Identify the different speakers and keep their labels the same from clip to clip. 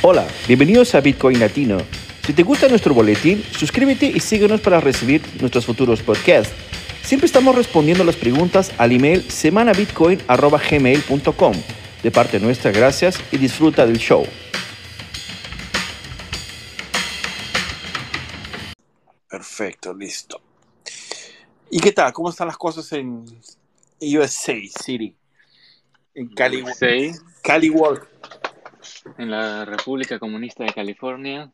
Speaker 1: Hola, bienvenidos a Bitcoin Latino. Si te gusta nuestro boletín, suscríbete y síguenos para recibir nuestros futuros podcasts. Siempre estamos respondiendo las preguntas al email semanabitcoin.gmail.com. De parte nuestra, gracias y disfruta del show. Perfecto, listo. ¿Y qué tal? ¿Cómo están las cosas en USA City? En Cali, Cali World.
Speaker 2: En la República Comunista de California.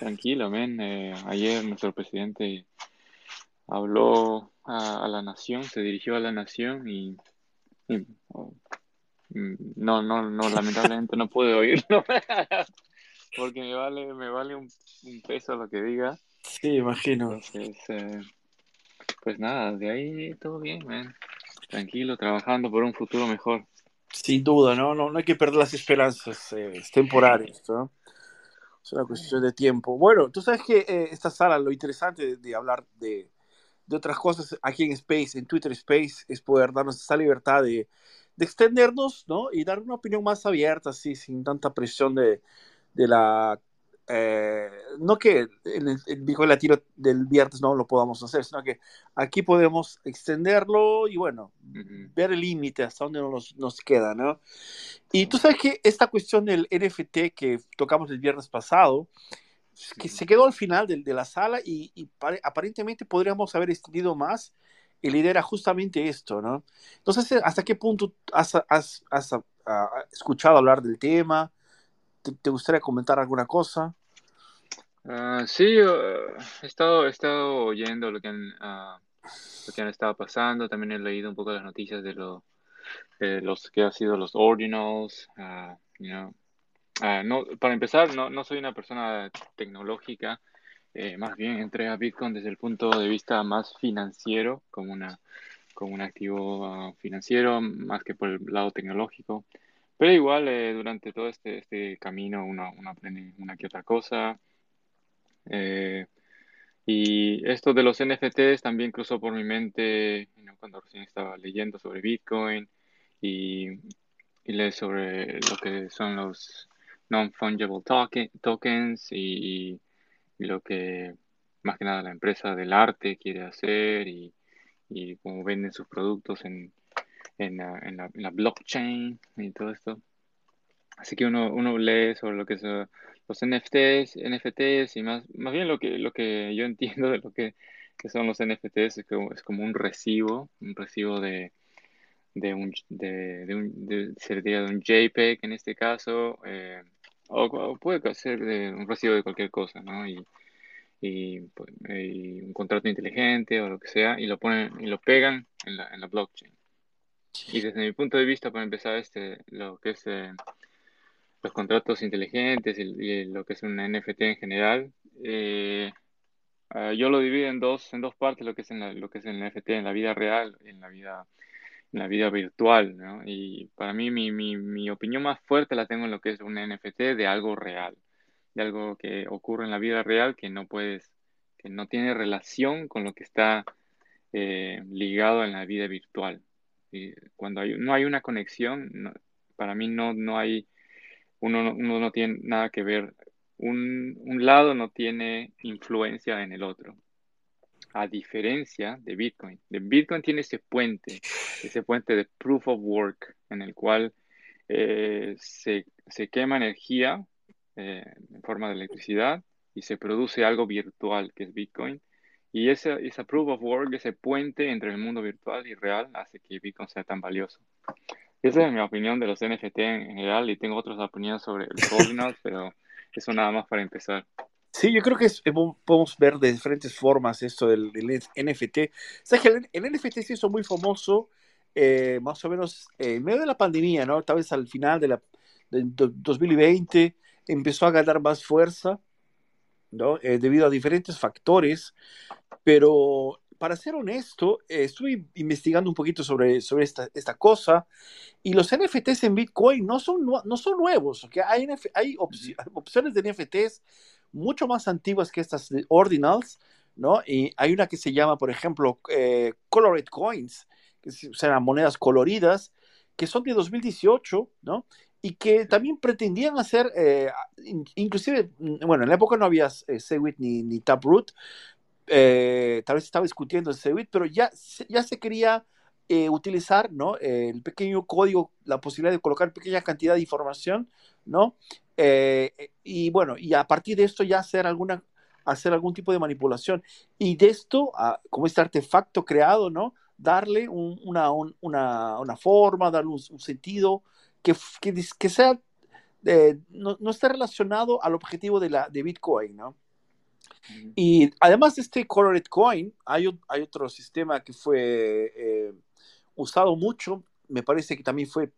Speaker 2: Tranquilo, men. Eh, ayer nuestro presidente habló a, la nación, se dirigió a la nación y, oh, mm, no, no, no, lamentablemente no pude oírlo. porque me vale, me vale un, peso lo que diga.
Speaker 1: Sí, imagino.
Speaker 2: Eh, pues nada, de ahí todo bien, man. Tranquilo, trabajando por un futuro mejor.
Speaker 1: Sin duda, ¿no? No, no hay que perder las esperanzas, eh, es. Es una cuestión de tiempo. Bueno, tú sabes que eh, esta sala, lo interesante de, hablar de, de, otras cosas aquí en Space, en Twitter Space, es poder darnos esa libertad de, de extendernos, ¿no? Y dar una opinión más abierta, así, sin tanta presión de, de la eh, no que el, el Latino del viernes no lo podamos hacer, sino que aquí podemos extenderlo y bueno, ver el límite hasta dónde nos, nos queda, ¿no? Y tú sabes que esta cuestión del NFT que tocamos el viernes pasado, que se quedó al final de, de la sala y, y aparentemente podríamos haber extendido más, y la idea era justamente esto, ¿no? Entonces, ¿hasta qué punto has, has, has, ah, escuchado hablar del tema? ¿Te, gustaría comentar alguna cosa?
Speaker 2: Uh, sí, he, estado, he estado oyendo lo que, han, uh, lo que han estado pasando. También he leído un poco las noticias de, lo, los que han sido los ordinals. Uh, you know. no, para empezar, no, no soy una persona tecnológica. Eh, más bien entré a Bitcoin desde el punto de vista más financiero, como, una, como un activo financiero, más que por el lado tecnológico. Pero igual, eh, durante todo este, este camino uno, uno aprende una que otra cosa. Eh, y esto de los NFTs también cruzó por mi mente cuando recién estaba leyendo sobre Bitcoin y, y leí sobre lo que son los non-fungible tokens y, lo que más que nada la empresa del arte quiere hacer y, cómo venden sus productos en, la, blockchain y todo esto. Así que uno, lee sobre lo que son los NFTs, NFTs y más, más bien lo que, lo que yo entiendo de lo que, son los NFTs es, que es como un recibo, un recibo de, de un, de, de un, de, sería de un JPEG en este caso, eh, o, puede ser de un recibo de cualquier cosa, ¿no? Y, y, pues, y, un contrato inteligente o lo que sea, y lo ponen y lo pegan en la, en la blockchain. Y desde mi punto de vista, para empezar, este, lo que es eh, los contratos inteligentes y, lo que es un NFT en general, eh, ah, yo lo divido en dos, en dos partes, lo que es en lo que es el NFT en la vida real en la vida, en la vida virtual. Y para mí mi, mi, mi opinión más fuerte la tengo en lo que es un NFT de algo real, de algo que ocurre en la vida real que no puedes, que no tiene relación con lo que está eh, ligado en la vida virtual. Y cuando hay, no hay una conexión, para mí no, no hay, uno, no tiene nada que ver, un, un lado no tiene influencia en el otro a diferencia de Bitcoin. De Bitcoin tiene ese puente, ese puente de proof of work, en el cual eh, se, se, quema energía eh, en forma de electricidad y se produce algo virtual, que es Bitcoin. Y esa, esa proof of work, ese puente entre el mundo virtual y real, hace que Bitcoin sea tan valioso. Esa es mi opinión de los NFT en general y tengo otras opiniones sobre los ordinals, pero eso nada más para empezar.
Speaker 1: Sí, yo creo que es, podemos ver de diferentes formas esto del, NFT. ¿Sabes que el, NFT se hizo muy famoso eh, más o menos en medio de la pandemia, ¿no? Tal vez al final de la, del 2020 empezó a ganar más fuerza, ¿no? Eh, debido a diferentes factores pero para ser honesto, eh, estuve investigando un poquito sobre, sobre esta, esta cosa y los NFTs en Bitcoin no son, no son nuevos. ¿okay? Hay, hay opciones de NFTs mucho más antiguas que estas de ordinals, ¿no? Y hay una que se llama, por ejemplo, eh, Colored Coins, que son monedas coloridas, que son de 2018, ¿no? y que también pretendían hacer, eh, inclusive, mm, bueno, en la época no había eh, Segwit ni, ni Taproot, eh, tal vez estaba discutiendo el Segwit, pero ya, ya se quería utilizar, ¿no? el pequeño código, la posibilidad de colocar pequeña cantidad de información, ¿no? y bueno, y a partir de esto ya hacer alguna hacer algún tipo de manipulación. Y de esto, como este artefacto creado, ¿no? Darle una, una, forma, darle un, sentido que, que, sea, eh, no, no, esté relacionado al objetivo de, la, de Bitcoin, ¿no? Y además de este Colored Coin, hay, hay otro sistema que fue eh, usado mucho, me parece que también fue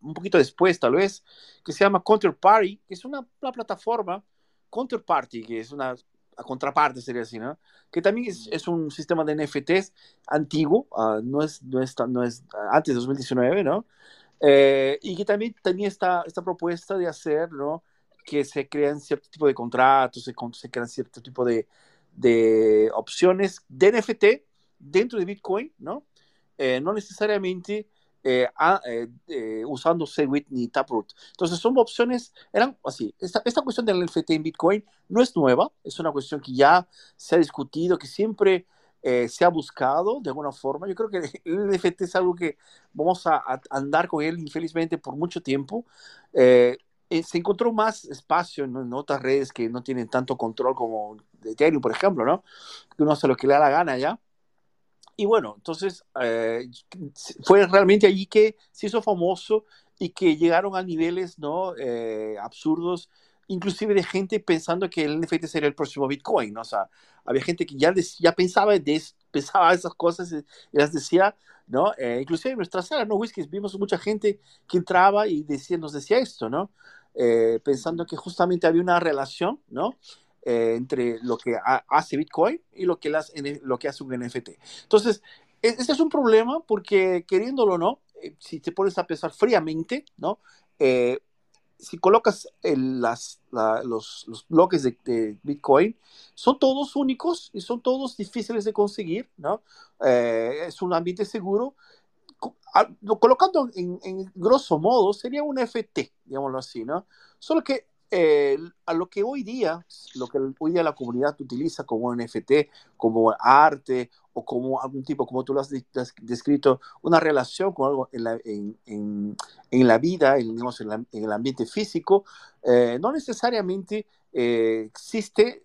Speaker 1: un poquito después, tal vez, que se llama Counterparty, que es una, una plataforma, Counterparty, que es una a contraparte sería así, ¿no? Que también es, un sistema de NFTs antiguo, ah, no, es, no, es, no es antes de 2019, ¿no? Eh, y que también tenía esta, esta propuesta de hacer, ¿no? Que se crean cierto tipo de contratos, se, se crean cierto tipo de, de opciones de NFT dentro de Bitcoin, ¿no? Eh, no necesariamente eh, eh, eh, usando Segwit ni Taproot. Entonces son opciones, eran así. Esta, esta, cuestión del NFT en Bitcoin no es nueva, es una cuestión que ya se ha discutido, que siempre se ha buscado de alguna forma. Yo creo que el NFT es algo que vamos a, andar con él infelizmente por mucho tiempo. Se encontró más espacio en, otras redes que no tienen tanto control como Ethereum, por ejemplo, ¿no? Que uno hace lo que le da la gana ya. Y bueno, entonces eh, fue realmente allí que se hizo famoso y que llegaron a niveles ¿no? Eh, absurdos, inclusive de gente pensando que el NFT sería el próximo Bitcoin. ¿no? O sea, había gente que ya, ya pensaba, de, pensaba esas cosas y, las decía, ¿no? Eh, inclusive en nuestra sala, ¿no? Whiskies, vimos mucha gente que entraba y decía, nos decía esto, ¿no? pensando que justamente había una relación, ¿no? Eh, entre lo que hace Bitcoin y lo que, las, lo que hace un NFT. Entonces, e, este es un problema porque queriéndolo o no, eh, si te pones a pensar fríamente, ¿no? Eh, si colocas las, los, los, bloques de, Bitcoin, son todos únicos y son todos difíciles de conseguir, ¿no? es un ambiente seguro. Colocando en, en, grosso modo sería un FT, digámoslo así, ¿no? Solo que eh, a lo que hoy día, lo que hoy día la comunidad utiliza como NFT, como arte o como algún tipo, como tú lo has, descrito, una relación con algo en la, en, en, la vida, en, digamos, en, el ambiente físico, eh, no necesariamente eh, existe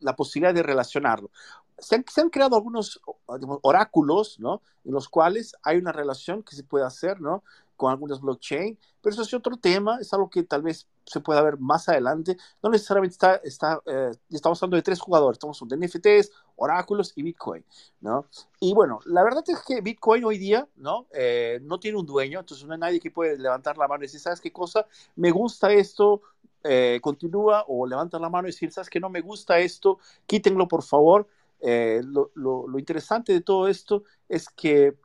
Speaker 1: la posibilidad de relacionarlo. Se han, creado algunos oráculos, ¿no? En los cuales hay una relación que se puede hacer, ¿no? Con algunas blockchain, pero eso es otro tema, es algo que tal vez se pueda ver más adelante. No necesariamente está, está eh, estamos hablando de tres jugadores, estamos hablando de NFTs, oráculos y Bitcoin, ¿no? Y bueno, la verdad es que Bitcoin hoy día, ¿no? Eh, no tiene un dueño, entonces no hay nadie que puede levantar la mano y decir, ¿sabes qué cosa? Me gusta esto, eh, continúa o levanta la mano y decir, ¿sabes qué? No me gusta esto, quítenlo por favor. Lo, lo, lo, interesante de todo esto es que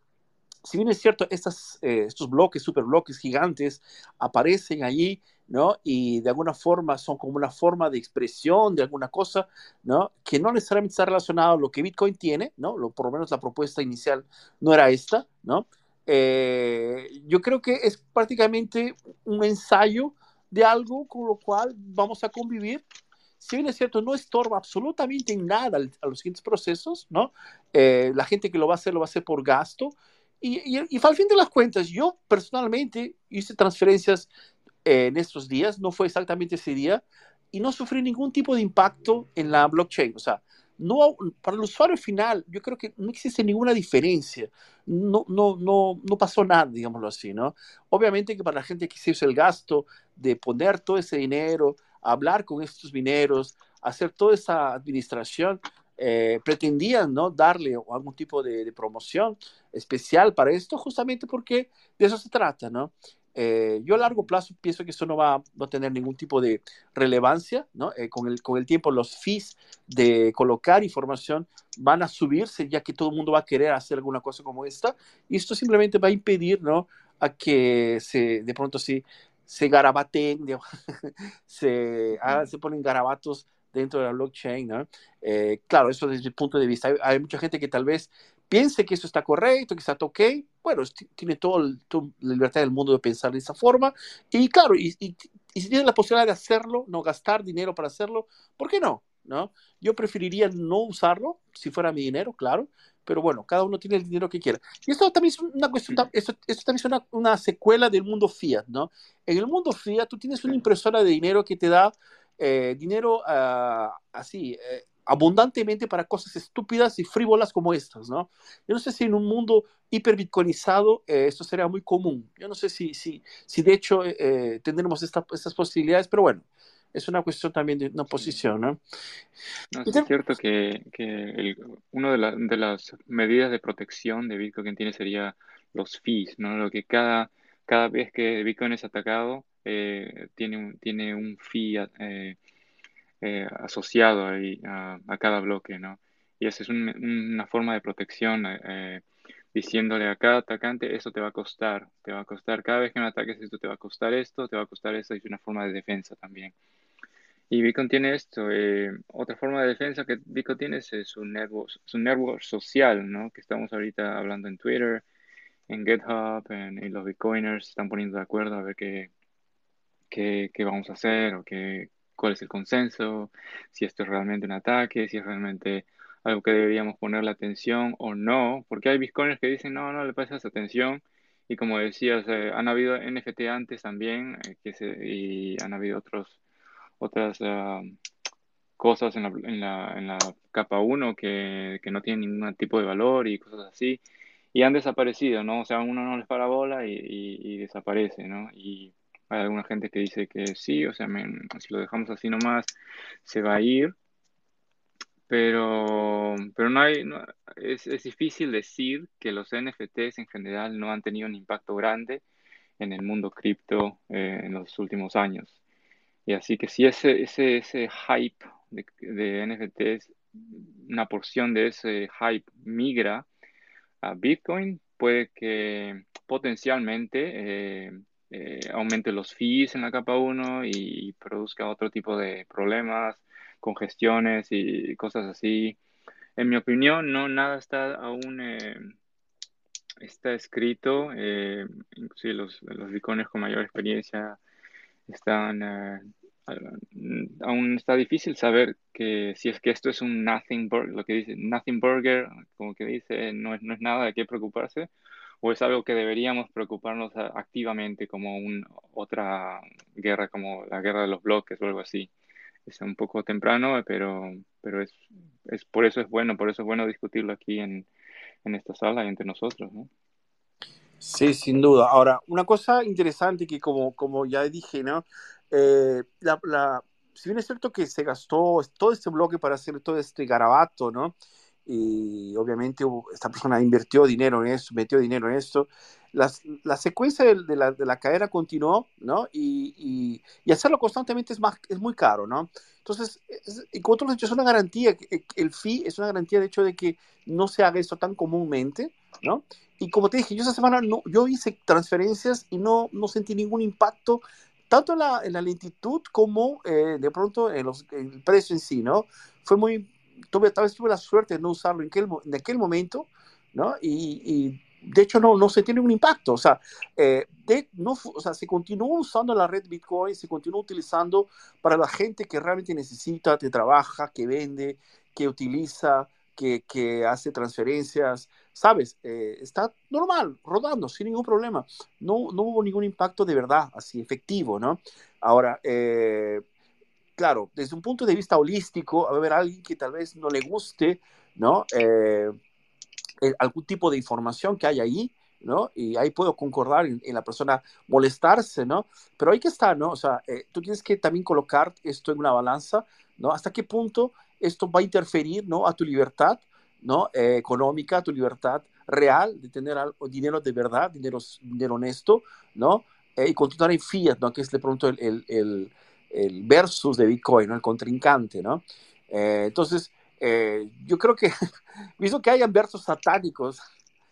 Speaker 1: si bien es cierto, estas, estos bloques, gigantes, aparecen allí ¿no? Y de alguna forma son como una forma de expresión de alguna cosa, ¿no? Que no necesariamente está relacionado a lo que Bitcoin tiene, ¿no? Lo, por lo menos la propuesta inicial no era esta, ¿no? Eh, yo creo que es prácticamente un ensayo de algo con lo cual vamos a convivir. Si bien es cierto, no estorba absolutamente en nada a los siguientes procesos, ¿no? Eh, la gente que lo va a hacer lo va a hacer por gasto. Y, y, y al fin de las cuentas, yo personalmente hice transferencias en estos días, no fue exactamente ese día, y no sufrí ningún tipo de impacto en la blockchain. O sea, no, para el usuario final, yo creo que no existe ninguna diferencia. No, no, no, no pasó nada, digámoslo así, ¿no? Obviamente que para la gente que se hizo el gasto de poner todo ese dinero, hablar con estos mineros, hacer toda esa administración, eh, pretendían ¿no? darle algún tipo de, de, promoción especial para esto, justamente porque de eso se trata, ¿no? Eh, yo a largo plazo pienso que eso no va, a tener ningún tipo de relevancia, ¿no? Eh, con, el, con el tiempo los fees de colocar información van a subirse ya que todo el mundo va a querer hacer alguna cosa como esta y esto simplemente va a impedir, ¿no? A que se, de pronto sí, se garabaten, se, ah, se ponen garabatos dentro de la blockchain, ¿no? Eh, claro, eso desde mi punto de vista. Hay, hay, mucha gente que tal vez piense que eso está correcto, que está ok, bueno, tiene toda la libertad del mundo de pensar de esa forma. Y claro, y, y, si tiene la posibilidad de hacerlo, no gastar dinero para hacerlo, ¿por qué no? ¿no? Yo preferiría no usarlo, si fuera mi dinero, claro, pero bueno, cada uno tiene el dinero que quiera. Y esto también es una cuestión, esto, esto también es una, una, secuela del mundo fiat, ¿no? En el mundo fiat tú tienes una impresora de dinero que te da eh, dinero uh, así, eh, abundantemente para cosas estúpidas y frívolas como estas, ¿no? Yo no sé si en un mundo hiperbitcoinizado eh, esto sería muy común. Yo no sé si, si, si de hecho eh, tendremos esta, estas posibilidades, pero bueno, es una cuestión también de una posición, ¿no?
Speaker 2: no es cierto que, que una de, de, las medidas de protección de Bitcoin tiene sería los fees, ¿no? Lo que cada, cada vez que Bitcoin es atacado, eh, tiene, un, tiene un fee eh, eh, asociado ahí a, cada bloque, ¿no? Y esa es una forma de protección, eh, diciéndole a cada atacante, eso te va a costar, te va a costar, cada vez que me ataques esto te va a costar esto, te va a costar esto, es una forma de defensa también. Y Bitcoin tiene esto, eh, otra forma de defensa que Bitcoin tiene es su network, su network social, ¿no? Que estamos ahorita hablando en Twitter, en GitHub, en, los Bitcoiners están poniendo de acuerdo a ver qué, qué, qué vamos a hacer o qué, cuál es el consenso, si esto es realmente un ataque, si es realmente algo que deberíamos ponerle atención o no, porque hay bitcoiners que dicen, no, no le pasas atención, y como decías, eh, han habido NFT antes también, eh, que se, y han habido otros, otras ah, cosas en la, en, la, en la, capa 1 que, que, no tienen ningún tipo de valor y cosas así, y han desaparecido, ¿no? O sea, uno no les para bola y, y, y desaparece, ¿no? Y hay alguna gente que dice que sí, o sea, si lo dejamos así nomás, se va a ir. Pero, pero no hay, es, es, difícil decir que los NFTs en general no han tenido un impacto grande en el mundo cripto eh, en los últimos años. Y así que si ese, ese, ese hype de, de, NFTs, una porción de ese hype migra a Bitcoin, puede que potencialmente eh, eh, aumente los fees en la capa 1 y produzca otro tipo de problemas, congestiones y cosas así. En mi opinión, no nada está aún eh, está escrito. Eh, inclusive los, los iconos con mayor experiencia están eh, aún está difícil saber que si es que esto es un nothing burger, lo que dice nothing burger, como que dice no es, no es nada de qué preocuparse, o es algo que deberíamos preocuparnos activamente como un, otra guerra como la guerra de los bloques o algo así. Es un poco temprano, pero, pero es, es por eso es bueno, por eso es bueno discutirlo aquí en, en esta sala y entre nosotros, ¿no?
Speaker 1: Sí, sin duda. Ahora, una cosa interesante que como, como ya dije, ¿no? Eh, la, la, si bien es cierto que se gastó todo este bloque para hacer todo este garabato, ¿no? Y obviamente esta persona invirtió dinero en eso, metió dinero en esto. La, la secuencia de, de, la, de, la, cadena continuó, ¿no? Y, y, y, hacerlo constantemente es, más, es muy caro, ¿no? Entonces, es, has dicho, es una garantía, el fee es una garantía de hecho de que no se haga esto tan comúnmente, ¿no? Y como te dije, yo esa semana no, yo hice transferencias y no, no sentí ningún impacto, tanto en la, en la lentitud como eh, de pronto en, los, en el precio en sí, ¿no? Fue muy, tuve, tal vez tuve la suerte de no usarlo en aquel, en aquel momento, ¿no? Y, y, de hecho no, no se tiene un impacto, o sea, eh, de, no, o sea, se continúa usando la red Bitcoin, se continúa utilizando para la gente que realmente necesita, que trabaja, que vende, que utiliza, que, que hace transferencias, ¿sabes? Eh, está normal, rodando, sin ningún problema. No, no hubo ningún impacto de verdad, así, efectivo, ¿no? Ahora, eh, claro, desde un punto de vista holístico, va a haber alguien que tal vez no le guste, ¿no? Eh, algún tipo de información que hay ahí, ¿no? Y ahí puedo concordar en, en, la persona molestarse, ¿no? Pero hay que estar, ¿no? O sea, eh, tú tienes que también colocar esto en una balanza, ¿no? ¿Hasta qué punto esto va a interferir, ¿no? A tu libertad, ¿no? Eh, económica, a tu libertad real de tener algo, dinero de verdad, dinero, dinero honesto, ¿no? Eh, y continuar en fiat, ¿no? Que es de pronto el, el, el el versus de Bitcoin, el contrincante, ¿no? Eh, entonces, eh, yo creo que, visto que hayan versos satánicos,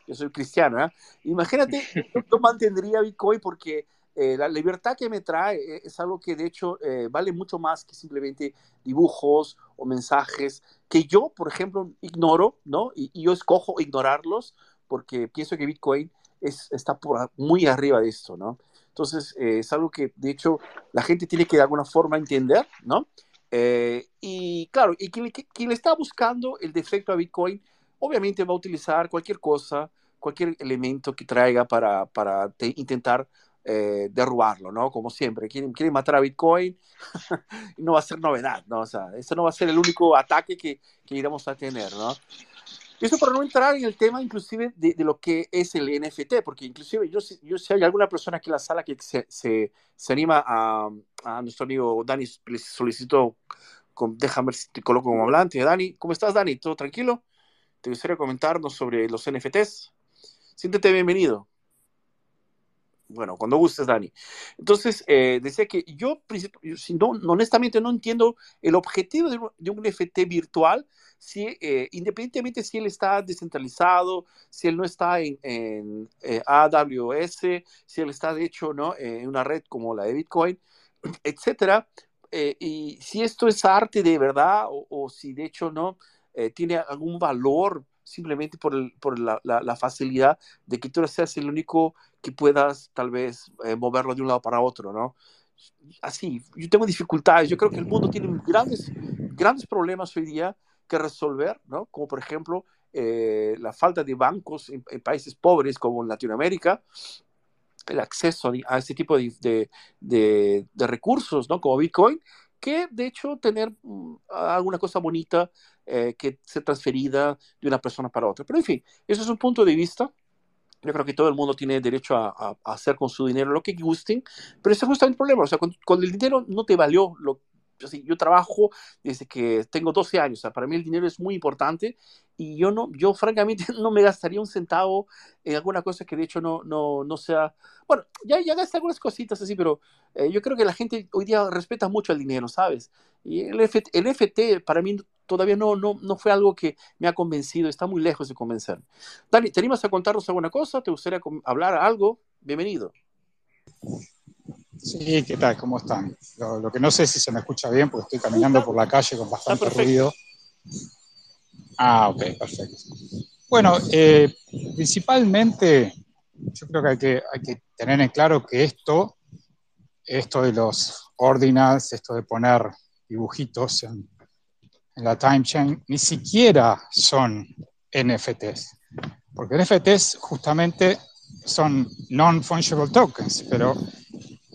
Speaker 1: yo soy cristiano, ¿eh? imagínate, yo mantendría Bitcoin porque eh, la libertad que me trae eh, es algo que de hecho vale mucho más que simplemente dibujos o mensajes que yo, por ejemplo, ignoro, ¿no? Y, yo escojo ignorarlos porque pienso que Bitcoin es, está muy arriba de esto, ¿no? Entonces, es algo que de hecho la gente tiene que de alguna forma entender, ¿no? y claro, y quien, le está buscando el defecto a Bitcoin, obviamente va a utilizar cualquier cosa, cualquier elemento que traiga para, para intentar eh, derrubarlo, ¿no? Como siempre, quieren, quieren matar a Bitcoin no va a ser novedad, ¿no? O sea, eso no va a ser el único ataque que, que iremos a tener, ¿no? Eso para no entrar en el tema inclusive de, lo que es el NFT, porque inclusive yo, yo si hay alguna persona aquí en la sala que se, se, se anima a, nuestro amigo Dani, le solicito, déjame ver si te coloco como hablante. Dani, ¿cómo estás Dani? ¿Todo tranquilo? ¿Te gustaría comentarnos sobre los NFTs? Siéntete bienvenido. Bueno, cuando gustes, Dani. Entonces, eh, decía que yo, honestamente, no entiendo el objetivo de un, de un NFT virtual, si, eh, independientemente si él está descentralizado, si él no está en, en eh, AWS, si él está, de hecho, ¿no? en una red como la de Bitcoin, etcétera. y si esto es arte de verdad o si, de hecho, no tiene algún valor simplemente por, la, facilidad de que tú seas el único que puedas tal vez eh, moverlo de un lado para otro, ¿no? Así, yo tengo dificultades, yo creo que el mundo tiene grandes, grandes problemas hoy día que resolver, ¿no? Como por ejemplo eh, la falta de bancos en, países pobres como en Latinoamérica, el acceso a este tipo de, de, de, de recursos, ¿no? Como Bitcoin, que de hecho tener mm, alguna cosa bonita eh, que ser transferida de una persona para otra. Pero en fin, eso es un punto de vista. Yo creo que todo el mundo tiene derecho a, hacer con su dinero lo que gusten, pero ese es justamente el problema. O sea, cuando, el dinero no te valió lo yo, yo trabajo desde que tengo 12 años, o sea, para mí el dinero es muy importante y yo no, yo francamente no me gastaría un centavo en alguna cosa que de hecho no, no, no sea, bueno, ya, ya gasté algunas cositas así, pero eh, yo creo que la gente hoy día respeta mucho el dinero, ¿sabes? Y el, el FT para mí todavía no, no, no fue algo que me ha convencido, está muy lejos de convencer. Dani, ¿te animas a contarnos alguna cosa? ¿Te gustaría hablar algo? Bienvenido.
Speaker 3: Sí, ¿qué tal? ¿Cómo están? Lo, que no sé si se me escucha bien, porque estoy caminando por la calle con bastante ruido. Ah, ok, perfecto. Bueno, eh, principalmente yo creo que hay, que hay que tener en claro que esto, esto de los ordinals, esto de poner dibujitos en, en la time chain ni siquiera son NFTs, porque NFTs justamente son non-fungible tokens, pero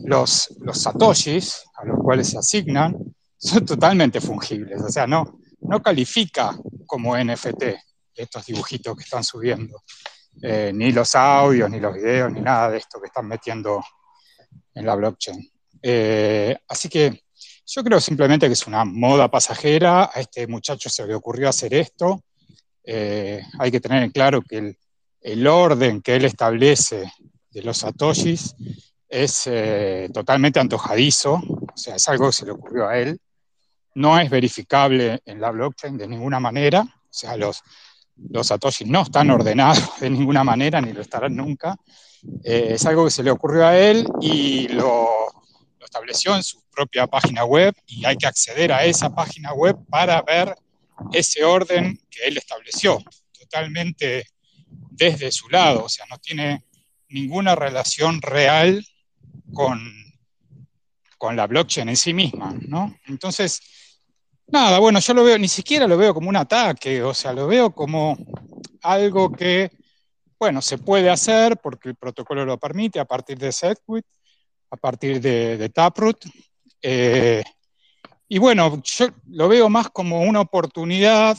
Speaker 3: los, los satoshis a los cuales se asignan son totalmente fungibles, o sea, no, no califica como NFT estos dibujitos que están subiendo, eh, ni los audios, ni los videos, ni nada de esto que están metiendo en la blockchain. Eh, así que yo creo simplemente que es una moda pasajera, a este muchacho se le ocurrió hacer esto. Eh, hay que tener en claro que el, orden que él establece de los satoshis es eh, totalmente antojadizo, o sea, es algo que se le ocurrió a él. No es verificable en la blockchain de ninguna manera, o sea, los, los satoshis no están ordenados de ninguna manera, ni lo estarán nunca. Eh, es algo que se le ocurrió a él y lo, lo estableció en su propia página web y hay que acceder a esa página web para ver ese orden que él estableció, totalmente desde su lado, o sea, no tiene ninguna relación real con, con la blockchain en sí misma, ¿no? Entonces, nada, bueno, yo lo veo, ni siquiera lo veo como un ataque, o sea, lo veo como algo que, bueno, se puede hacer porque el protocolo lo permite a partir de Segwit, a partir de, Taproot, eh, y bueno, yo lo veo más como una oportunidad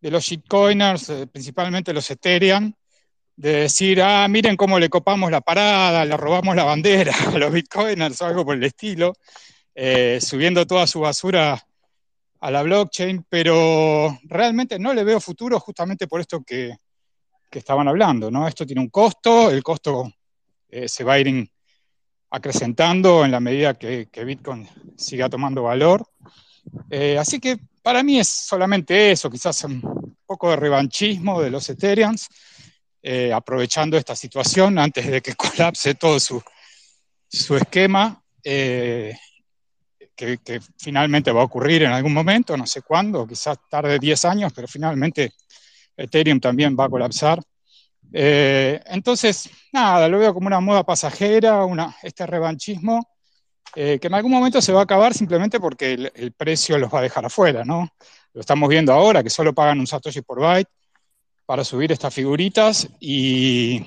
Speaker 3: de los shitcoiners, eh, principalmente los Ethereum, de decir, ah, miren cómo le copamos la parada, le robamos la bandera a los bitcoiners o algo por el estilo, eh, subiendo toda su basura a la blockchain, pero realmente no le veo futuro justamente por esto que, que estaban hablando, ¿no? Esto tiene un costo, el costo se va a ir acrecentando en la medida que, Bitcoin siga tomando valor. Eh, así que para mí es solamente eso, quizás un poco de revanchismo de los Ethereums, eh, aprovechando esta situación antes de que colapse todo su, su esquema, eh, que, finalmente va a ocurrir en algún momento, no sé cuándo, quizás tarde 10 años, pero finalmente Ethereum también va a colapsar. Eh, entonces, nada, lo veo como una moda pasajera, este revanchismo, que en algún momento se va a acabar simplemente porque el, el, precio los va a dejar afuera, ¿no? Lo estamos viendo ahora, que solo pagan un Satoshi por byte para subir estas figuritas y,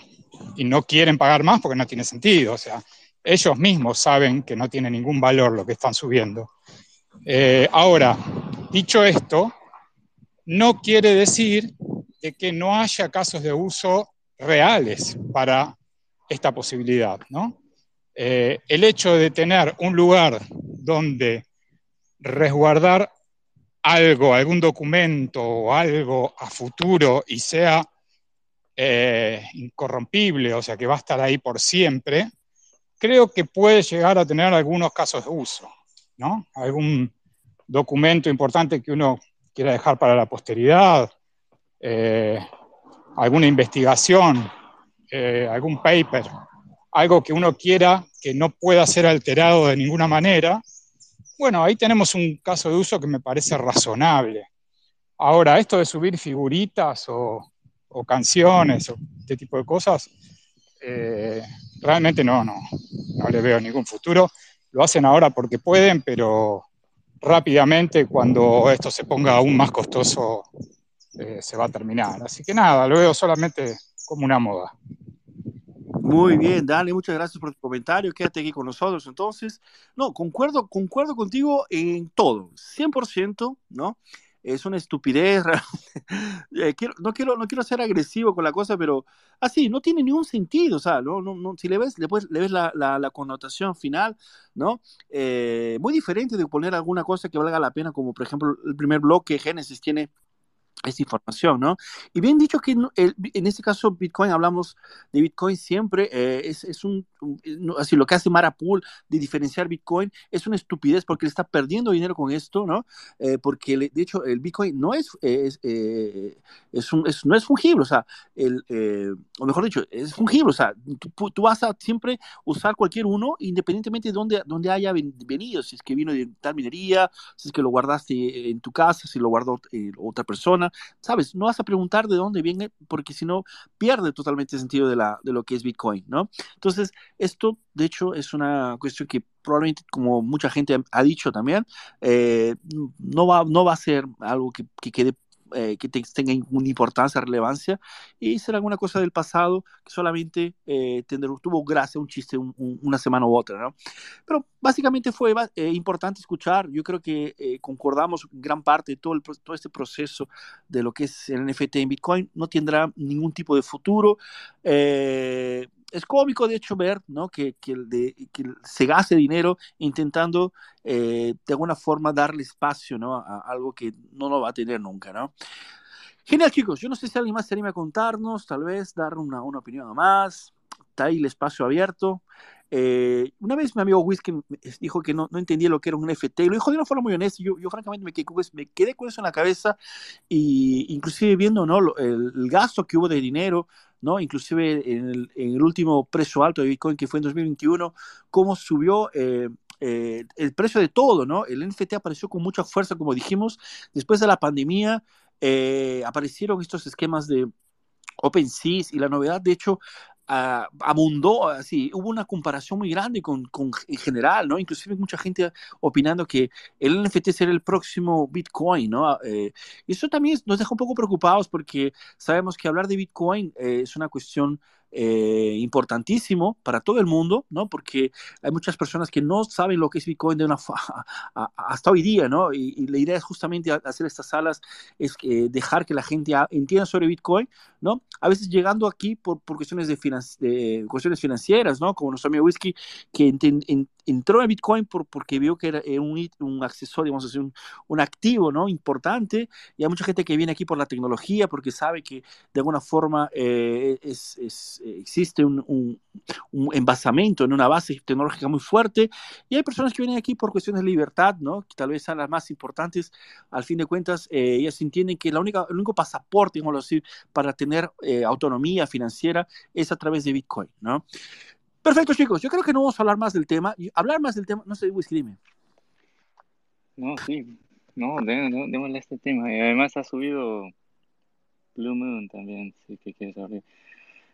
Speaker 3: no quieren pagar más porque no tiene sentido. O sea, ellos mismos saben que no tiene ningún valor lo que están subiendo. Eh, ahora, dicho esto, no quiere decir de que no haya casos de uso reales para esta posibilidad. ¿no? Eh, el hecho de tener un lugar donde resguardar algo, algún documento o algo a futuro y sea eh, incorrompible, o sea que va a estar ahí por siempre, creo que puede llegar a tener algunos casos de uso, ¿no? Algún documento importante que uno quiera dejar para la posteridad, eh, alguna investigación, eh, algún paper, algo que uno quiera que no pueda ser alterado de ninguna manera, bueno, ahí tenemos un caso de uso que me parece razonable. Ahora, esto de subir figuritas o, canciones o este tipo de cosas, eh, realmente no, no, no le veo ningún futuro. Lo hacen ahora porque pueden, pero rápidamente cuando esto se ponga aún más costoso eh, se va a terminar. Así que nada, lo veo solamente como una moda.
Speaker 1: Muy bien, Dani, muchas gracias por tu comentario. Quédate aquí con nosotros entonces. No, concuerdo, concuerdo contigo en todo, 100%, ¿no? Es una estupidez. Eh, no, quiero, no quiero ser agresivo con la cosa, pero así, no tiene ningún sentido. O sea, no, no, si le ves, después le ves la, la, connotación final, ¿no? Eh, muy diferente de poner alguna cosa que valga la pena, como por ejemplo el primer bloque Génesis tiene esta información, ¿no? Y bien dicho que en este caso Bitcoin, hablamos de Bitcoin siempre, eh, es, es, un, así lo que hace Marapool de diferenciar Bitcoin es una estupidez porque le está perdiendo dinero con esto, ¿no? Eh, porque de hecho el Bitcoin no es, es, eh, es, un, no es fungible, o sea, el, o mejor dicho, es fungible, o sea, tú, vas a siempre usar cualquier uno independientemente de dónde, dónde haya venido, si es que vino de tal minería, si es que lo guardaste en tu casa, si lo guardó otra persona, ¿sabes? No vas a preguntar de dónde viene porque si no pierde totalmente el sentido de, la, de lo que es Bitcoin, ¿no? Entonces, esto, de hecho, es una cuestión que probablemente, como mucha gente ha dicho también, eh, no, va, no va a ser algo que, que quede eh, que tenga una importancia, relevancia, y será alguna cosa del pasado que solamente eh, tuvo gracia, un chiste una semana u otra, ¿no? Pero básicamente fue eh, importante escuchar, yo creo que eh, concordamos gran parte de todo, el, todo este proceso de lo que es el NFT en Bitcoin, no tendrá ningún tipo de futuro es cómico, de hecho, ver ¿no? que, que, se gaste dinero intentando eh, de alguna forma darle espacio ¿no? a, algo que no lo va a tener nunca. ¿no? Genial, chicos. Yo no sé si alguien más se anima a contarnos, tal vez dar una, una opinión más. Está ahí el espacio abierto. Eh, una vez mi amigo Whisky dijo que no, no, entendía lo que era un NFT, y lo dijo de una forma muy honesta, yo, yo francamente me quedé, con eso en la cabeza, y inclusive viendo ¿no? el, gasto que hubo de dinero ¿no? Inclusive en el, último precio alto de Bitcoin que fue en 2021, cómo subió eh, eh, el precio de todo, ¿no? El NFT apareció con mucha fuerza, como dijimos, después de la pandemia eh, aparecieron estos esquemas de OpenSea y la novedad, de hecho, abundó, así, hubo una comparación muy grande con, en general, ¿no? Inclusive mucha gente opinando que el NFT será el próximo Bitcoin, ¿no? Eh, y eso también nos deja un poco preocupados porque sabemos que hablar de Bitcoin eh, es una cuestión eh, importantísimo para todo el mundo, ¿no? Porque hay muchas personas que no saben lo que es Bitcoin de una hasta hoy día, ¿no? Y, la idea es justamente hacer estas salas, es dejar que la gente entienda sobre Bitcoin, ¿no? A veces llegando aquí por, por cuestiones, de, de, cuestiones financieras, ¿no? Como nuestro amigo Whisky, que entró en Bitcoin por, porque vio que era un, un accesorio, vamos a decir, un, un, activo, ¿no? Importante, y hay mucha gente que viene aquí por la tecnología, porque sabe que de alguna forma eh, es, es existe un, un, envasamiento en una base tecnológica muy fuerte y hay personas que vienen aquí por cuestiones de libertad, ¿no? que tal vez sean las más importantes. Al fin de cuentas, eh, ellas entienden que la única, el único pasaporte, digamos así, para tener eh, autonomía financiera es a través de Bitcoin. ¿no? Perfecto, chicos. Yo creo que no vamos a hablar más del tema. Hablar más del tema, no sé, Whisky, dime.
Speaker 2: No, sí. No, démosle este tema. Y además ha subido Blue Moon también, si que quieres saber.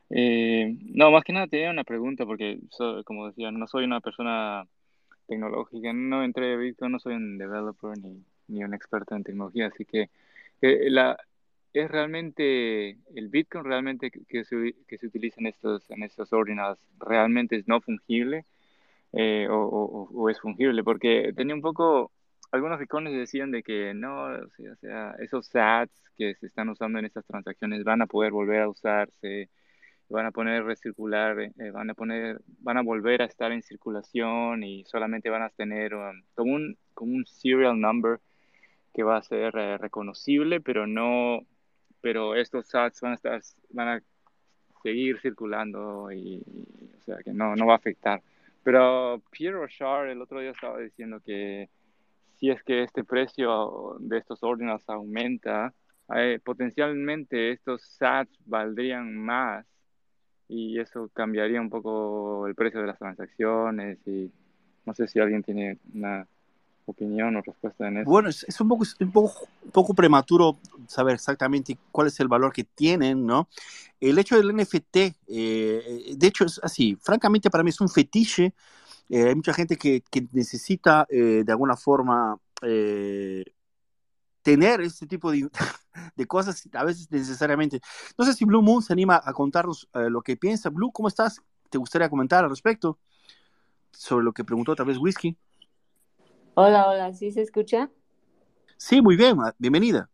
Speaker 2: Eh, no, más que nada tenía una pregunta porque, como decía, no soy una persona tecnológica, no entré a Bitcoin, no soy un developer ni, ni un experto en tecnología, así que eh, la, es realmente el Bitcoin realmente que, se, que se utiliza en estos, en estos realmente es no fungible eh, o, o, es fungible, porque tenía un poco, algunos iconos decían de que no, o sea, esos sats que se están usando en estas transacciones van a poder volver a usarse, van a poner recircular, eh, van a poner, van a volver a estar en circulación y solamente van a tener um, como un, como un serial number que va a ser eh, reconocible, pero no, pero estos sats van a estar, van a seguir circulando y, o sea que no, no va a afectar. Pero Pierre Rochard el otro día estaba diciendo que si es que este precio de estos ordinals aumenta, eh, potencialmente estos sats valdrían más y eso cambiaría un poco el precio de las transacciones y no sé si alguien tiene una opinión o respuesta en eso.
Speaker 1: Bueno, es, un, poco, un, poco, un poco prematuro saber exactamente cuál es el valor que tienen, ¿no? El hecho del NFT, eh, de hecho es así, francamente para mí es un fetiche, eh, hay mucha gente que, que necesita eh, de alguna forma tener este tipo de, de, cosas, a veces necesariamente. No sé si Blue Moon se anima a contarnos eh, lo que piensa. Blue, ¿cómo estás? ¿Te gustaría comentar al respecto? Sobre lo que preguntó otra vez Whisky.
Speaker 4: Hola, hola, ¿sí se escucha?
Speaker 1: Sí, muy bien, bienvenida.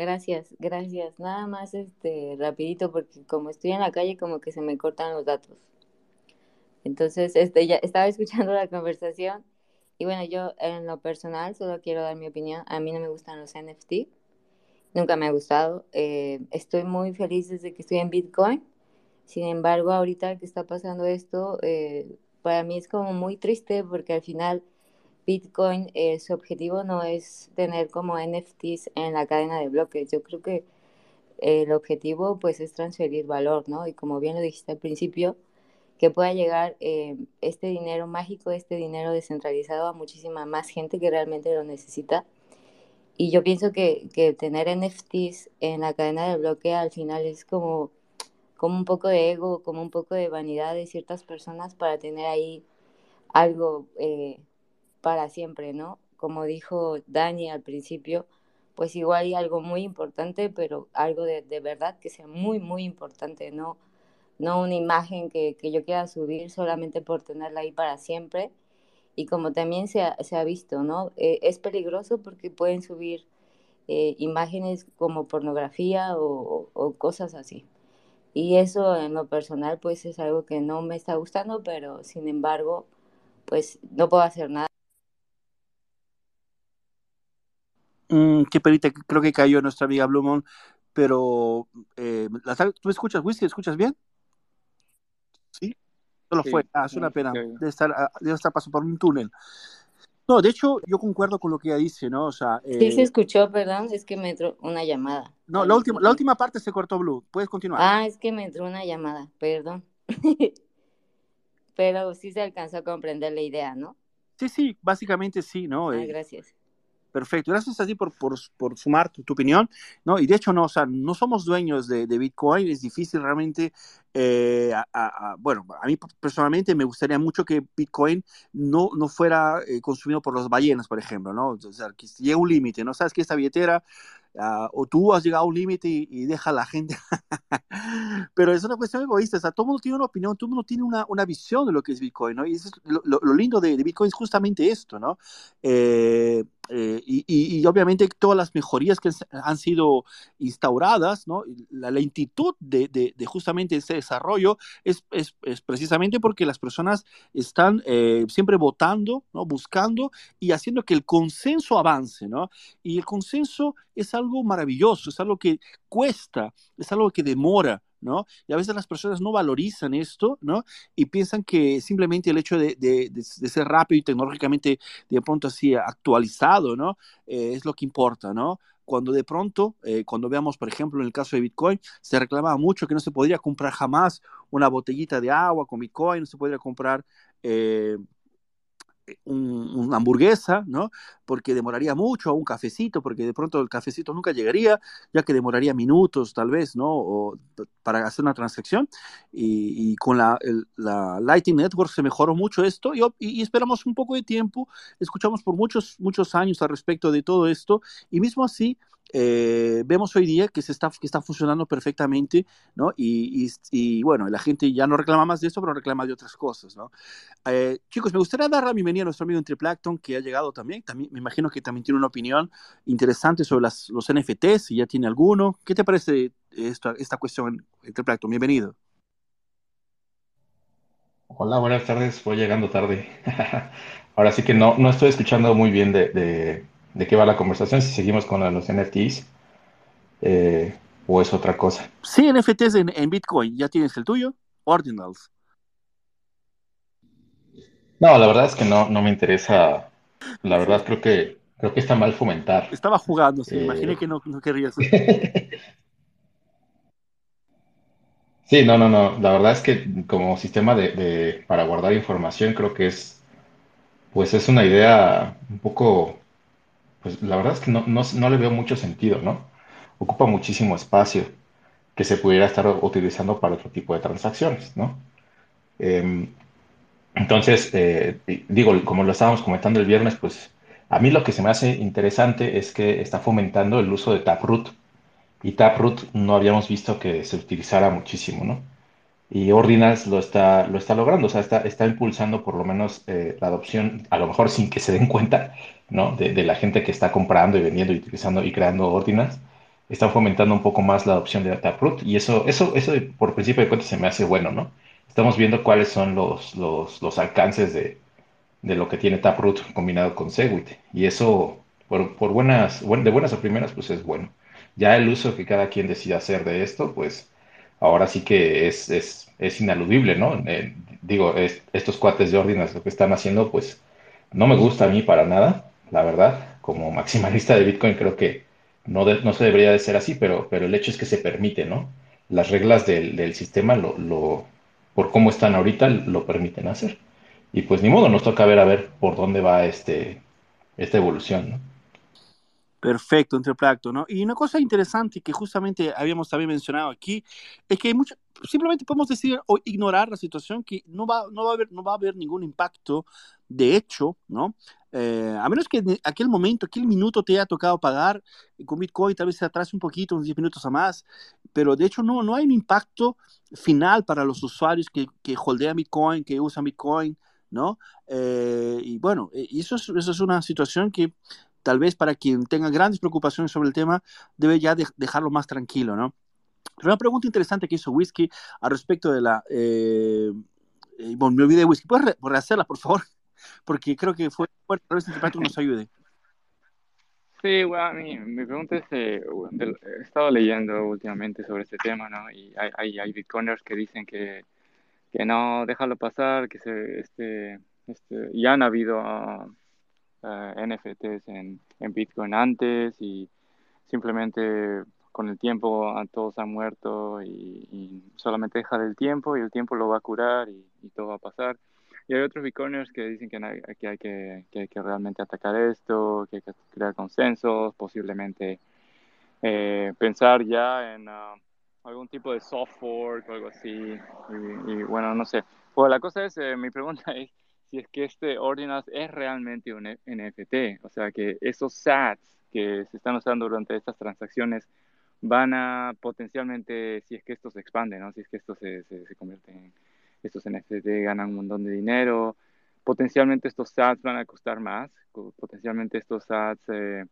Speaker 4: Gracias, gracias. Nada más este rapidito porque como estoy en la calle como que se me cortan los datos. Entonces, este ya estaba escuchando la conversación y bueno, yo en lo personal solo quiero dar mi opinión. A mí no me gustan los NFT. Nunca me ha gustado. Eh, estoy muy feliz desde que estoy en Bitcoin. Sin embargo, ahorita que está pasando esto, eh, para mí es como muy triste porque al final Bitcoin, eh, su objetivo no es tener como NFTs en la cadena de bloques. Yo creo que el objetivo pues es transferir valor, ¿no? Y como bien lo dijiste al principio, que pueda llegar eh, este dinero mágico, este dinero descentralizado a muchísima más gente que realmente lo necesita. Y yo pienso que, que tener NFTs en la cadena de bloque al final es como, como un poco de ego, como un poco de vanidad de ciertas personas para tener ahí algo eh, para siempre, ¿no? Como dijo Dani al principio, pues igual hay algo muy importante, pero algo de, de verdad que sea muy, muy importante, ¿no? no una imagen que, yo quiera subir solamente por tenerla ahí para siempre. Y como también se ha, se ha visto, ¿no? Eh, es peligroso porque pueden subir eh, imágenes como pornografía o, cosas así. Y eso en lo personal pues es algo que no me está gustando, pero sin embargo pues no puedo hacer nada.
Speaker 1: Mm, qué perita, creo que cayó nuestra amiga Blumon, pero eh, ¿tú me escuchas, Whisky? ¿Escuchas bien? ¿sí? Solo fue, ah, es una pena, debe estar, ah, debe estar pasando por un túnel. No, de hecho, yo concuerdo con lo que ella dice, ¿no? O sea,
Speaker 4: sí se eh, escuchó, perdón, es que me entró una llamada.
Speaker 1: No, la última, la última parte se cortó, Blue. Puedes continuar.
Speaker 4: Ah, es que me entró una llamada, perdón. Pero sí se alcanzó a comprender la idea, ¿no?
Speaker 1: Sí, sí, básicamente sí, ¿no?
Speaker 4: Ah, eh, gracias.
Speaker 1: Perfecto, gracias a ti por, por, por sumar tu, tu, opinión, ¿no? Y de hecho, no, o sea, no somos dueños de, de Bitcoin, es difícil realmente, eh, a, a, bueno, a mí personalmente me gustaría mucho que Bitcoin no, no fuera eh, consumido por las ballenas, por ejemplo, ¿no? O sea, que llegue un límite, ¿no? Sabes que esta billetera Uh, o tú has llegado a un límite y, y, deja a la gente. Pero es una cuestión egoísta. O sea, todo el mundo tiene una opinión, todo el mundo tiene una, una visión de lo que es Bitcoin, ¿no? Y eso es lo, lo, lindo de, de, Bitcoin es justamente esto, ¿no? Eh, eh, y, y, obviamente todas las mejorías que han sido instauradas, ¿no? La lentitud de, de, de justamente ese desarrollo es, es, es, precisamente porque las personas están eh, siempre votando, ¿no? Buscando y haciendo que el consenso avance, ¿no? Y el consenso es algo maravilloso, es algo que cuesta, es algo que demora, ¿no? Y a veces las personas no valorizan esto, ¿no? Y piensan que simplemente el hecho de, de, ser rápido y tecnológicamente de pronto así actualizado, ¿no? Eh, es lo que importa, ¿no? cuando de pronto, eh, cuando veamos, por ejemplo, en el caso de Bitcoin, se reclamaba mucho que no se podría comprar jamás una botellita de agua con Bitcoin, no se podría comprar eh, una hamburguesa, ¿no? Porque demoraría mucho, o un cafecito, porque de pronto el cafecito nunca llegaría, ya que demoraría minutos tal vez, ¿no? O, para hacer una transacción. Y, con la, la, Lightning Network se mejoró mucho esto y, y, esperamos un poco de tiempo, escuchamos por muchos, muchos años al respecto de todo esto y mismo así eh, vemos hoy día que, está, funcionando perfectamente, ¿no? Y, bueno, la gente ya no reclama más de eso, pero reclama de otras cosas. Eh, chicos, me gustaría dar la bienvenida a nuestro amigo Entre que ha llegado también. también. Me imagino que también tiene una opinión interesante sobre los NFTs, si ya tiene alguno. ¿Qué te parece esta, esta cuestión, Entre Bienvenido.
Speaker 5: Hola, buenas tardes. Voy llegando tarde. Ahora sí que no, no estoy escuchando muy bien de qué va la conversación, si seguimos con los NFTs eh, o es otra cosa.
Speaker 1: Sí, NFTs en, Bitcoin, ¿ya tienes el tuyo? Ordinals.
Speaker 5: No, la verdad es que no, no me interesa. La verdad creo que creo que está mal fomentar.
Speaker 1: Estaba jugando, sí, imaginé eh, que no, no querrías.
Speaker 5: sí, no, no, no. La verdad es que como sistema de, de, para guardar información creo que es pues es una idea un poco pues la verdad es que no, no, le veo mucho sentido, ¿no? Ocupa muchísimo espacio que se pudiera estar utilizando para otro tipo de transacciones, ¿no? Em, entonces, eh, digo, como lo estábamos comentando el viernes, pues a mí lo que se me hace interesante es que está fomentando el uso de Taproot. Y Taproot no habíamos visto que se utilizara muchísimo, ¿no? Y Ordinals lo está, lo está logrando, o sea, está, está impulsando por lo menos eh, la adopción, a lo mejor sin que se den cuenta, ¿no? De, la gente que está comprando y vendiendo y utilizando y creando Ordinals, están fomentando un poco más la adopción de Taproot y eso, eso, eso por principio de cuentas se me hace bueno, ¿no? Estamos viendo cuáles son los, los, los alcances de, de, lo que tiene Taproot combinado con Segwit y eso, por, por buenas, de buenas a primeras, pues es bueno. Ya el uso que cada quien decida hacer de esto, pues ahora sí que es, es, es inaludible, ¿no? Eh, digo, estos cuates de órdenes lo que están haciendo, pues no me gusta a mí para nada, la verdad. Como maximalista de Bitcoin creo que no, no se debería de ser así, pero, pero el hecho es que se permite, ¿no? Las reglas del, del sistema, lo, lo, por cómo están ahorita, lo permiten hacer. Y pues ni modo, nos toca ver a ver por dónde va este, esta evolución, ¿no?
Speaker 1: Perfecto, entre plato, ¿no? Y una cosa interesante que justamente habíamos también mencionado aquí es que mucho, simplemente podemos decir o ignorar la situación que no va, no va, a, haber, no va a haber ningún impacto de hecho, ¿no? Eh, a menos que en aquel momento, aquel minuto te haya tocado pagar con Bitcoin, tal vez se atrase un poquito, unos 10 minutos a más, pero de hecho no, no hay un impacto final para los usuarios que, que holdean Bitcoin, que usan Bitcoin, ¿no? Eh, y bueno, eh, eso es, eso es una situación que tal vez para quien tenga grandes preocupaciones sobre el tema, debe ya dejarlo más tranquilo, ¿no? Pero una pregunta interesante que hizo Whisky al respecto de la... Eh, eh, bueno, me olvidé de Whisky. ¿Puedes rehacerla, por favor? Porque creo que fue... Bueno, tal vez el nos ayude.
Speaker 2: Sí, bueno, mi, mi pregunta es, eh, he estado leyendo últimamente sobre este tema, ¿no? Y hay, hay, hay bitcoiners que dicen que, que no, déjalo pasar, que se, este, este, ya han habido uh, eh, NFTs en, en, Bitcoin antes y simplemente con el tiempo todos han muerto y, solamente deja del tiempo y el tiempo lo va a curar y, todo va a pasar. Y hay otros bitcoiners que dicen que, hay que, que, hay que, realmente atacar esto, que hay que crear consensos, posiblemente eh, pensar ya en uh, algún tipo de software o algo así. Y, bueno, no sé. Pues la cosa es, eh, mi pregunta es, si es que este Ordinals es realmente un NFT, o sea que esos SATs que se están usando durante estas transacciones van a potencialmente, si es que esto se expande, ¿no? si es que esto se, se, convierte en, estos NFT ganan un montón de dinero, potencialmente estos SATs van a costar más, potencialmente estos SATs eh,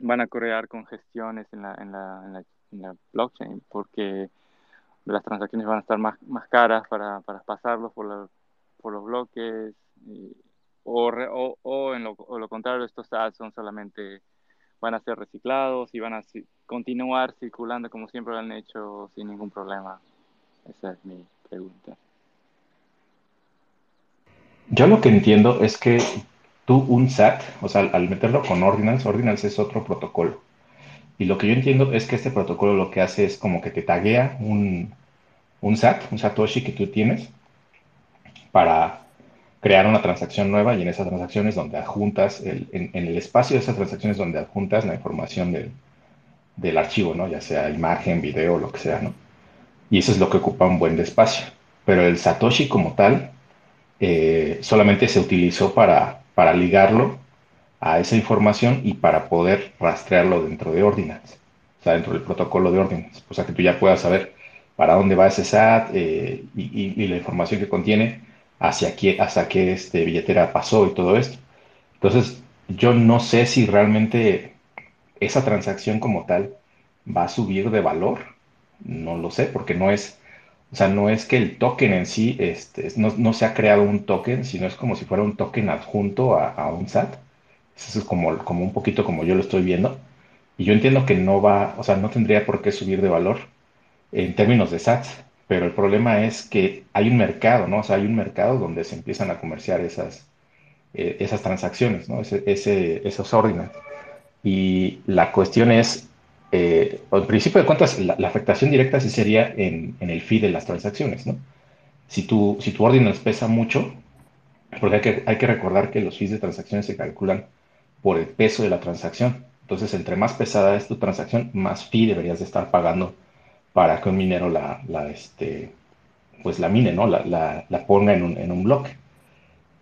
Speaker 2: van a crear congestiones en la, en, la, en, la, en la blockchain porque las transacciones van a estar más, más caras para, para pasarlos por la, por los bloques, o, o, o, en lo, o, lo, contrario, estos ads son solamente, van a ser reciclados y van a continuar circulando como siempre lo han hecho sin ningún problema. Esa es mi pregunta.
Speaker 5: Yo lo que entiendo es que tú un SAT, o sea, al meterlo con Ordinance, Ordinance es otro protocolo. Y lo que yo entiendo es que este protocolo lo que hace es como que te taguea un, un SAT, un Satoshi que tú tienes, para crear una transacción nueva y en esa transacción es donde adjuntas, en, el espacio de esa transacción es donde adjuntas la información del, del archivo, ¿no? Ya sea imagen, video, lo que sea, ¿no? Y eso es lo que ocupa un buen espacio. Pero el Satoshi como tal eh, solamente se utilizó para, para ligarlo a esa información y para poder rastrearlo dentro de Ordinance, o sea, dentro del protocolo de Ordinance, o sea, que tú ya puedas saber para dónde va ese SAT eh, y, la información que contiene, hacia qué, hasta qué este, billetera pasó y todo esto. Entonces, yo no sé si realmente esa transacción como tal va a subir de valor, no lo sé, porque no es, o sea, no es que el token en sí, este, no, se ha creado un token, sino es como si fuera un token adjunto a, a un SAT. Eso es como, como un poquito como yo lo estoy viendo. Y yo entiendo que no va, o sea, no tendría por qué subir de valor en términos de SAT, pero el problema es que hay un mercado, ¿no? O sea, hay un mercado donde se empiezan a comerciar esas, eh, esas transacciones, ¿no? Ese, ese, esos órdenes. Y la cuestión es, eh, al principio de cuentas, la, afectación directa sí sería en, en, el fee de las transacciones, ¿no? Si tu, si tu orden pesa mucho, porque hay que, hay que recordar que los fees de transacciones se calculan por el peso de la transacción. Entonces, entre más pesada es tu transacción, más fee deberías de estar pagando para que un minero la, la este, pues la mine, ¿no? La, la, ponga en un, en un bloque.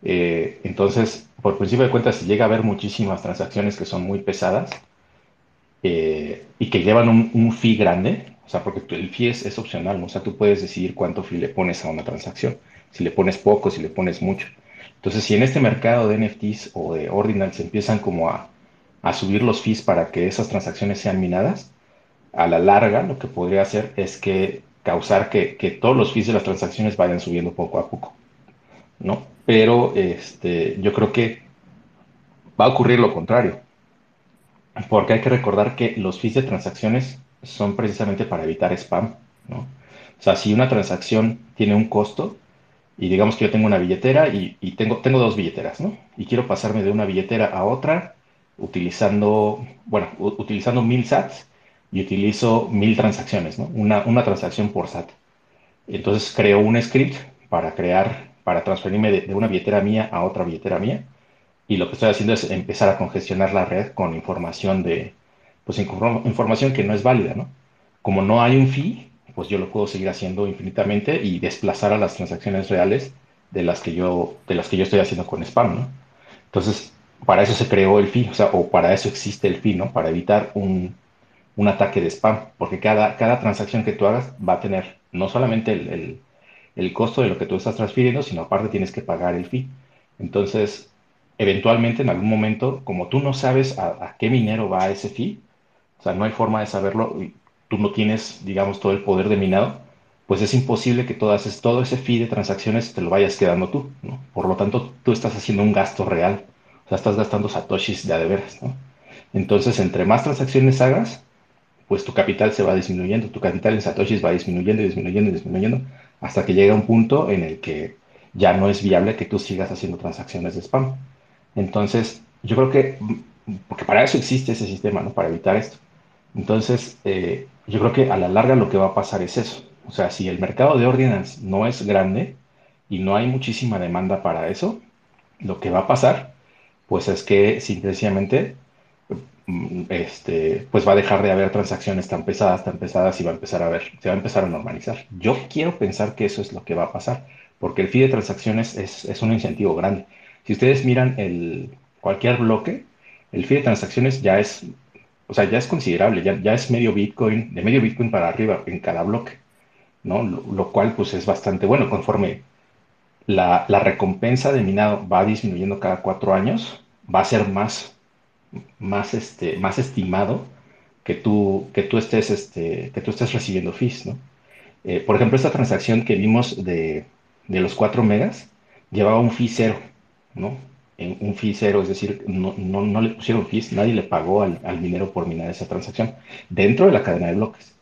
Speaker 5: Eh, entonces, por principio de cuentas, si llega a haber muchísimas transacciones que son muy pesadas eh, y que llevan un, un, fee grande, o sea, porque el fee es, es, opcional, ¿no? o sea, tú puedes decidir cuánto fee le pones a una transacción, si le pones poco, si le pones mucho. Entonces, si en este mercado de NFTs o de ordinals empiezan como a, a subir los fees para que esas transacciones sean minadas, a la larga lo que podría hacer es que causar que, que, todos los fees de las transacciones vayan subiendo poco a poco, ¿no? Pero este, yo creo que va a ocurrir lo contrario, porque hay que recordar que los fees de transacciones son precisamente para evitar spam, ¿no? O sea, si una transacción tiene un costo, y digamos que yo tengo una billetera y, y, tengo, tengo dos billeteras, ¿no? Y quiero pasarme de una billetera a otra utilizando, bueno, utilizando mil sats y utilizo mil transacciones, ¿no? Una, una transacción por SAT. Entonces creo un script para crear, para transferirme de, una billetera mía a otra billetera mía. Y lo que estoy haciendo es empezar a congestionar la red con información de, pues información que no es válida, ¿no? Como no hay un fee, pues yo lo puedo seguir haciendo infinitamente y desplazar a las transacciones reales de las que yo, de las que yo estoy haciendo con spam, ¿no? Entonces, para eso se creó el fee, o sea, o para eso existe el fee, ¿no? Para evitar un, un ataque de spam, porque cada, cada transacción que tú hagas va a tener no solamente el, el, costo de lo que tú estás transfiriendo, sino aparte tienes que pagar el fee. Entonces, eventualmente, en algún momento, como tú no sabes a, qué minero va ese fee, o sea, no hay forma de saberlo, tú no tienes, digamos, todo el poder de minado, pues es imposible que todo, todo ese fee de transacciones te lo vayas quedando tú, ¿no? Por lo tanto, tú estás haciendo un gasto real, o sea, estás gastando satoshis de a ¿no? Entonces, entre más transacciones hagas, pues tu capital se va disminuyendo, tu capital en satoshis va disminuyendo y disminuyendo y disminuyendo hasta que llega un punto en el que ya no es viable que tú sigas haciendo transacciones de spam. Entonces, yo creo que, porque para eso existe ese sistema, ¿no? Para evitar esto. Entonces, eh, yo creo que a la larga lo que va a pasar es eso. O sea, si el mercado de ordinance no es grande y no hay muchísima demanda para eso, lo que va a pasar, pues es que simplemente este, pues va a dejar de haber transacciones tan pesadas, tan pesadas y va a empezar a ver, se va a empezar a normalizar. Yo quiero pensar que eso es lo que va a pasar, porque el fee de transacciones es, es un incentivo grande. Si ustedes miran el, cualquier bloque, el fee de transacciones ya es, o sea, ya es considerable, ya, ya es medio Bitcoin, de medio Bitcoin para arriba en cada bloque, ¿no? Lo, cual pues es bastante bueno, conforme la, la recompensa de minado va disminuyendo cada cuatro años, va a ser más más, este, más estimado que tú, que tú, estés, este, que tú estés recibiendo fees, ¿no? Eh, por ejemplo, esta transacción que vimos de, de, los 4 megas llevaba un fee cero, ¿no? En un fee cero, es decir, no, no, no, le pusieron fees, nadie le pagó al, al minero por minar esa transacción dentro de la cadena de bloques.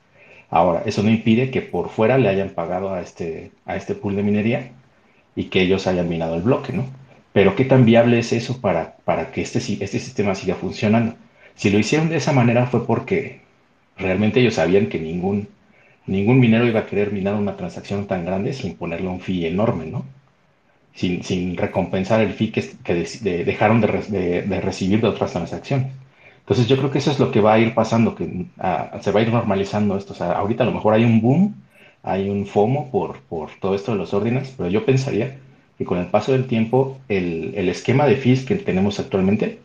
Speaker 5: Ahora, eso no impide que por fuera le hayan pagado a este, a este pool de minería y que ellos hayan minado el bloque, ¿no? Pero ¿qué tan viable es eso para, para que este, este sistema siga funcionando? Si lo hicieron de esa manera fue porque realmente ellos sabían que ningún, ningún minero iba a querer minar una transacción tan grande sin ponerle un fee enorme, ¿no? Sin, sin recompensar el fee que, que dejaron de, de, recibir de otras transacciones. Entonces yo creo que eso es lo que va a ir pasando, que se va a ir normalizando esto. O sea, ahorita a lo mejor hay un boom, hay un FOMO por, por todo esto de los órdenes, pero yo pensaría que con el paso del tiempo el, el esquema de fees que tenemos actualmente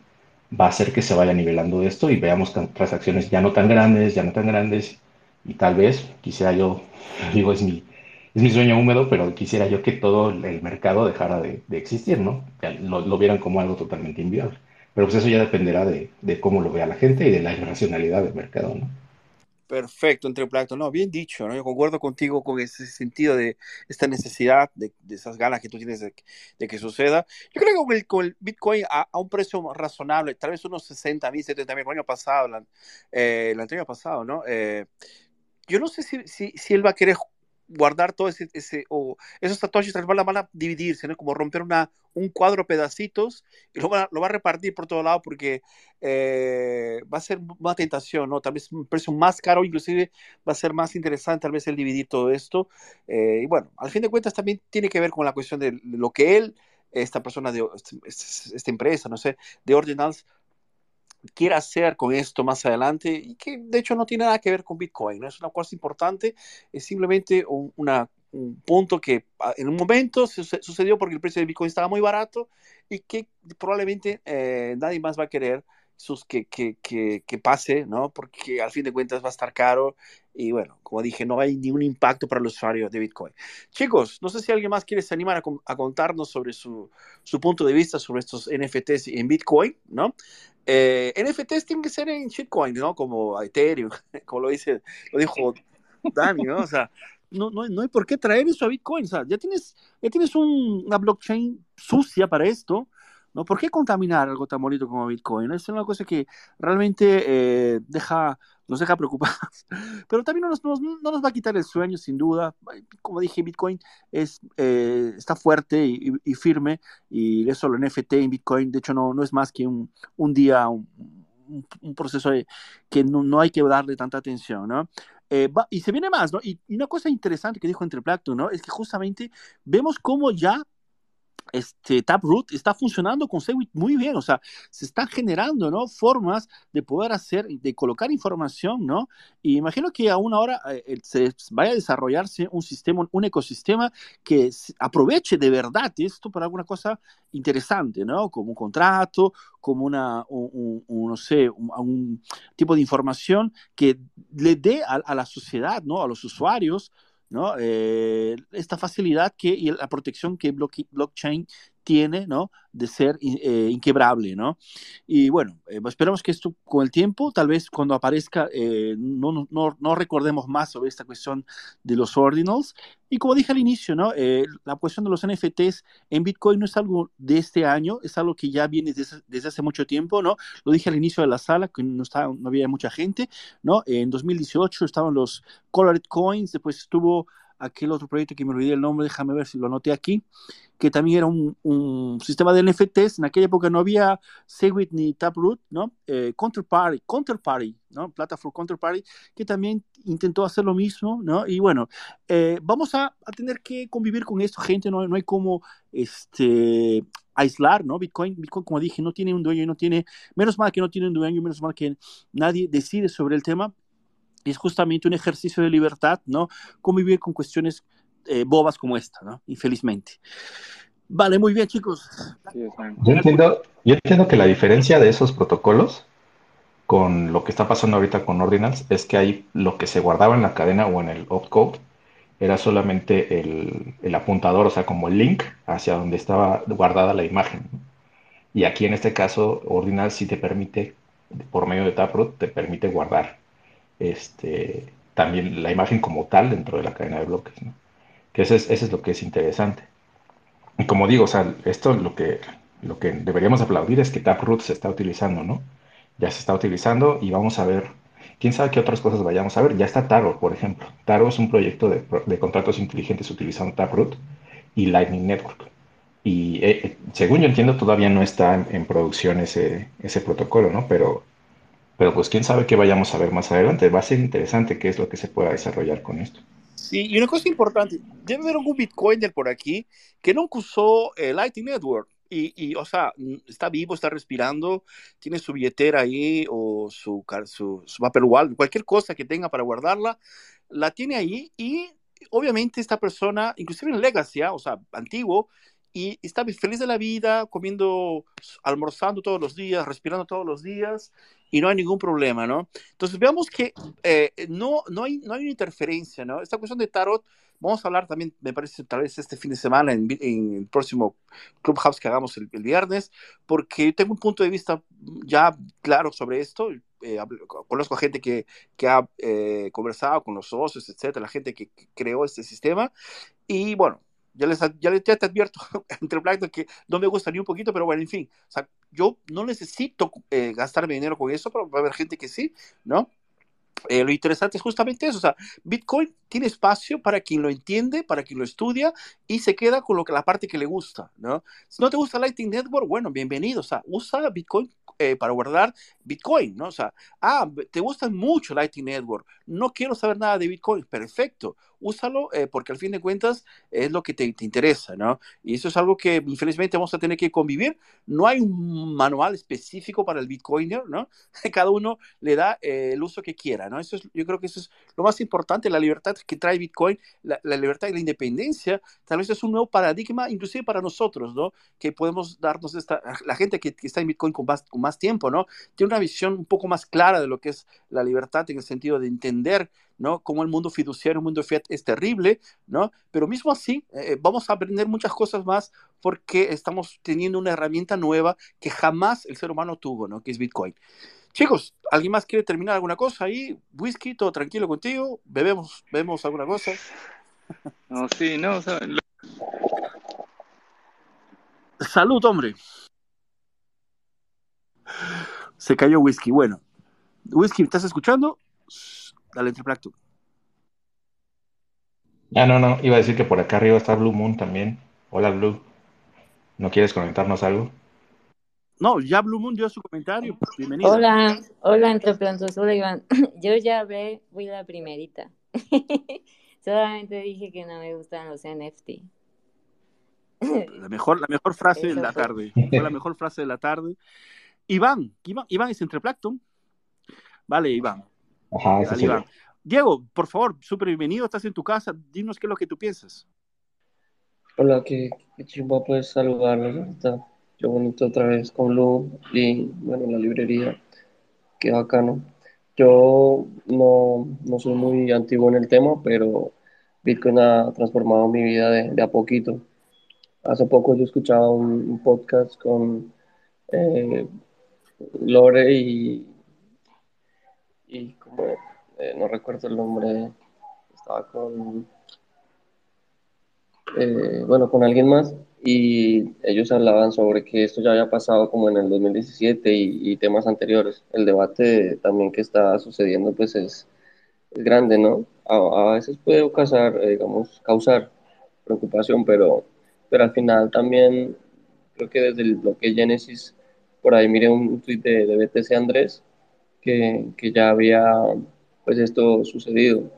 Speaker 5: va a hacer que se vaya nivelando esto y veamos transacciones ya no tan grandes, ya no tan grandes, y tal vez, quisiera yo, digo, es mi, es mi sueño húmedo, pero quisiera yo que todo el mercado dejara de, existir, ¿no? Lo, lo, vieran como algo totalmente inviable. Pero pues eso ya dependerá de, de cómo lo vea la gente y de la irracionalidad del mercado, ¿no?
Speaker 1: Perfecto, entre plato. No, bien dicho, ¿no? Yo concuerdo contigo con ese sentido de esta necesidad, de, esas ganas que tú tienes de, que suceda. Yo creo que con el, Bitcoin a, un precio razonable, tal vez unos 60 mil, 70 mil, el año pasado, eh, el año pasado, ¿no? Eh, yo no sé si, si, si él va a querer guardar todo ese, ese o esos tatuajes tal vez van a dividirse, ¿no? Como romper una, un cuadro pedacitos y lo va, lo va a repartir por todo lado porque eh, va a ser una tentación, ¿no? Tal vez un precio más caro, inclusive va a ser más interesante tal vez el dividir todo esto. Eh, y bueno, al fin de cuentas también tiene que ver con la cuestión de lo que él, esta persona de este, esta empresa, no sé, de Ordinals, quiera hacer con esto más adelante y que de hecho no tiene nada que ver con Bitcoin, ¿no? es una cosa importante, es simplemente un, punto que ah, en un momento sucedió porque el precio de Bitcoin estaba muy barato y que probablemente eh, nadie más va a querer sus, que, que, que, pase, ¿no? Porque al fin de cuentas va a estar caro y bueno, como dije, no hay ningún impacto para los usuarios de Bitcoin. Chicos, no sé si alguien más quiere se animar a, a contarnos sobre su, su, punto de vista sobre estos NFTs en Bitcoin, ¿no? Eh, NFTs tienen que ser en shitcoin, ¿no? Como Ethereum, como lo dice, lo dijo Dani, ¿no? O sea, no, no, no hay por qué traer eso a Bitcoin. O ya tienes, ya tienes una blockchain sucia para esto. ¿no? ¿Por qué contaminar algo tan bonito como Bitcoin? Es una cosa que realmente eh, deja, nos deja preocupados. Pero también no nos, no nos, va a quitar el sueño, sin duda. Como dije, Bitcoin es, eh, está fuerte y, firme y eso lo NFT en Bitcoin, de hecho, no, no es más que un, un día, un, un, proceso que no, no, hay que darle tanta atención, ¿no? Eh, y se viene más, ¿no? Y, y, una cosa interesante que dijo entre Plato, ¿no? Es que justamente vemos cómo ya este, Taproot está funcionando con Segwit muy bien, o sea, se están generando, ¿no? Formas de poder hacer, de colocar información, ¿no? Y imagino que aún ahora eh, se vaya a desarrollarse un sistema, un ecosistema que aproveche de verdad esto para alguna cosa interesante, ¿no? Como un contrato, como una, un, no sé, un, tipo de información que le dé a, a la sociedad, ¿no? A los usuarios, ¿no? Eh, esta facilidad que, y la protección que blockchain tiene, ¿no? De ser eh, inquebrable, ¿no? Y bueno, eh, esperamos que esto con el tiempo, tal vez cuando aparezca, eh, no, no, no, recordemos más sobre esta cuestión de los ordinals. Y como dije al inicio, ¿no? la cuestión de los NFTs en Bitcoin no es algo de este año, es algo que ya viene desde, desde hace mucho tiempo, ¿no? Lo dije al inicio de la sala, que no, estaba, no había mucha gente, ¿no? En 2018 estaban los Colored Coins, después estuvo aquel otro proyecto que me olvidé el nombre, déjame ver si lo anoté aquí, que también era un, sistema de NFTs. En aquella época no había Segwit ni Taproot, ¿no? Eh, Counterparty, Counterparty, ¿no? Plataforma Counterparty, que también intentó hacer lo mismo, ¿no? Y bueno, eh, vamos a, tener que convivir con esto, gente, no, hay como este, aislar, ¿no? Bitcoin, Bitcoin, como dije, no tiene un dueño, no tiene, menos mal que no tiene un dueño, menos mal que nadie decide sobre el tema, es justamente un ejercicio de libertad, ¿no? Convivir con cuestiones eh, bobas como esta, ¿no? Infelizmente. Vale, muy bien, chicos.
Speaker 5: Yo entiendo, yo entiendo que la diferencia de esos protocolos con lo que está pasando ahorita con Ordinals es que hay lo que se guardaba en la cadena o en el opcode era solamente el, el apuntador, o sea, como el link hacia donde estaba guardada la imagen. Y aquí en este caso, Ordinals sí te permite, por medio de Taproot, te permite guardar este, también la imagen como tal dentro de la cadena de bloques. Que eso es, eso es lo que es interesante. Y como digo, o sea, esto lo que, lo que deberíamos aplaudir es que Taproot se está utilizando, ¿no? Ya se está utilizando y vamos a ver, quién sabe qué otras cosas vayamos a ver. Ya está Taro, por ejemplo. Taro es un proyecto de, de contratos inteligentes utilizando Taproot y Lightning Network. Y eh, eh, según yo entiendo, todavía no está en, en producción ese, ese protocolo, ¿no? Pero pero pues quién sabe qué vayamos a ver más adelante. Va a ser interesante qué es lo que se pueda desarrollar con esto.
Speaker 1: Sí, y una cosa importante, debe haber algún Bitcoiner por aquí que nunca usó el Lightning Network. Y, y, o sea, está vivo, está respirando, tiene su billetera ahí o su, su, su Wallet, cualquier cosa que tenga para guardarla, la tiene ahí y obviamente esta persona, inclusive en Legacy, ¿ah? o sea, antiguo, y está feliz de la vida, comiendo, almorzando todos los días, respirando todos los días, y no hay ningún problema, ¿no? Entonces veamos que eh, no, no, hay, no hay una interferencia, ¿no? Esta cuestión de tarot, vamos a hablar también, me parece, tal vez este fin de semana en, en el próximo Clubhouse que hagamos el, viernes, porque tengo un punto de vista ya claro sobre esto. Eh, conozco a gente que, que ha eh, conversado con los socios, etcétera, la gente que creó este sistema, y bueno, ya, les, ya, ya te advierto entre el que no me gusta ni un poquito, pero bueno, en fin, o sea, yo no necesito eh, gastarme dinero con eso, pero va a haber gente que sí, ¿no? Eh, lo interesante es justamente eso, o sea, Bitcoin tiene espacio para quien lo entiende, para quien lo estudia y se queda con lo que la parte que le gusta, ¿no? Si no te gusta Lightning Network, bueno, bienvenido, o sea, usa Bitcoin eh, para guardar Bitcoin, ¿no? O sea, ah, te gusta mucho Lightning Network, no quiero saber nada de Bitcoin, perfecto, úsalo eh, porque al fin de cuentas es lo que te, te, interesa, ¿no? Y eso es algo que infelizmente vamos a tener que convivir. No hay un manual específico para el Bitcoiner, ¿no? Cada uno le da eh, el uso que quiera, ¿no? Yo creo que eso es lo más importante, la libertad que trae Bitcoin, la, la libertad y la independencia, tal vez es un nuevo paradigma, inclusive para nosotros, ¿no? Que podemos darnos esta, la gente que, que está en Bitcoin con más, con más tiempo, ¿no? Tiene una visión un poco más clara de lo que es la libertad en el sentido de entender ¿no? Como el mundo fiduciario, el mundo fiat es terrible, ¿no? Pero mismo así, eh, vamos a aprender muchas cosas más porque estamos teniendo una herramienta nueva que jamás el ser humano tuvo, ¿no? Que es Bitcoin. Chicos, ¿alguien más quiere terminar alguna cosa ahí? Whisky, todo tranquilo contigo, bebemos, bebemos alguna cosa.
Speaker 2: No, sí, no, o sea, lo...
Speaker 1: Salud, hombre. Se cayó Whisky. Bueno, Whisky, ¿estás escuchando? Dale, Triplacto.
Speaker 5: Ah, no, no, iba a decir que por acá arriba está Blue Moon también. Hola, Blue. ¿No quieres comentarnos algo?
Speaker 1: No, ya Blue Moon dio su comentario. Bienvenido.
Speaker 4: Hola, hola, entre plantos. Hola, Iván. Yo ya ve, fui la primerita. Solamente dije que no me gustan los NFT.
Speaker 1: La mejor, la mejor frase de la tarde. Fue la mejor frase de la tarde. Iván, Iván, Iván es entre Plankton. Vale, Iván.
Speaker 5: Ajá, eso sí.
Speaker 1: Diego, por favor, súper bienvenido, estás en tu casa, dinos qué es lo que tú piensas.
Speaker 6: Hola, qué, qué chimba pues saludarlos, está qué bonito otra vez con Lu y bueno, la librería, qué bacano. Yo no, no soy muy antiguo en el tema, pero Bitcoin ha transformado mi vida de, a poquito. Hace poco yo escuchaba un, un podcast con eh, Lore y, y como, eh, no recuerdo el nombre, estaba con, eh, bueno, con alguien más y ellos hablaban sobre que esto ya había pasado como en el 2017 y, y temas anteriores. El debate también que está sucediendo pues es, es grande, ¿no? A, a, veces puede causar, eh, digamos, causar preocupación, pero, pero al final también creo que desde el bloque Genesis, por ahí miré un tweet de, de BTC Andrés, que, que, ya había pues esto sucedido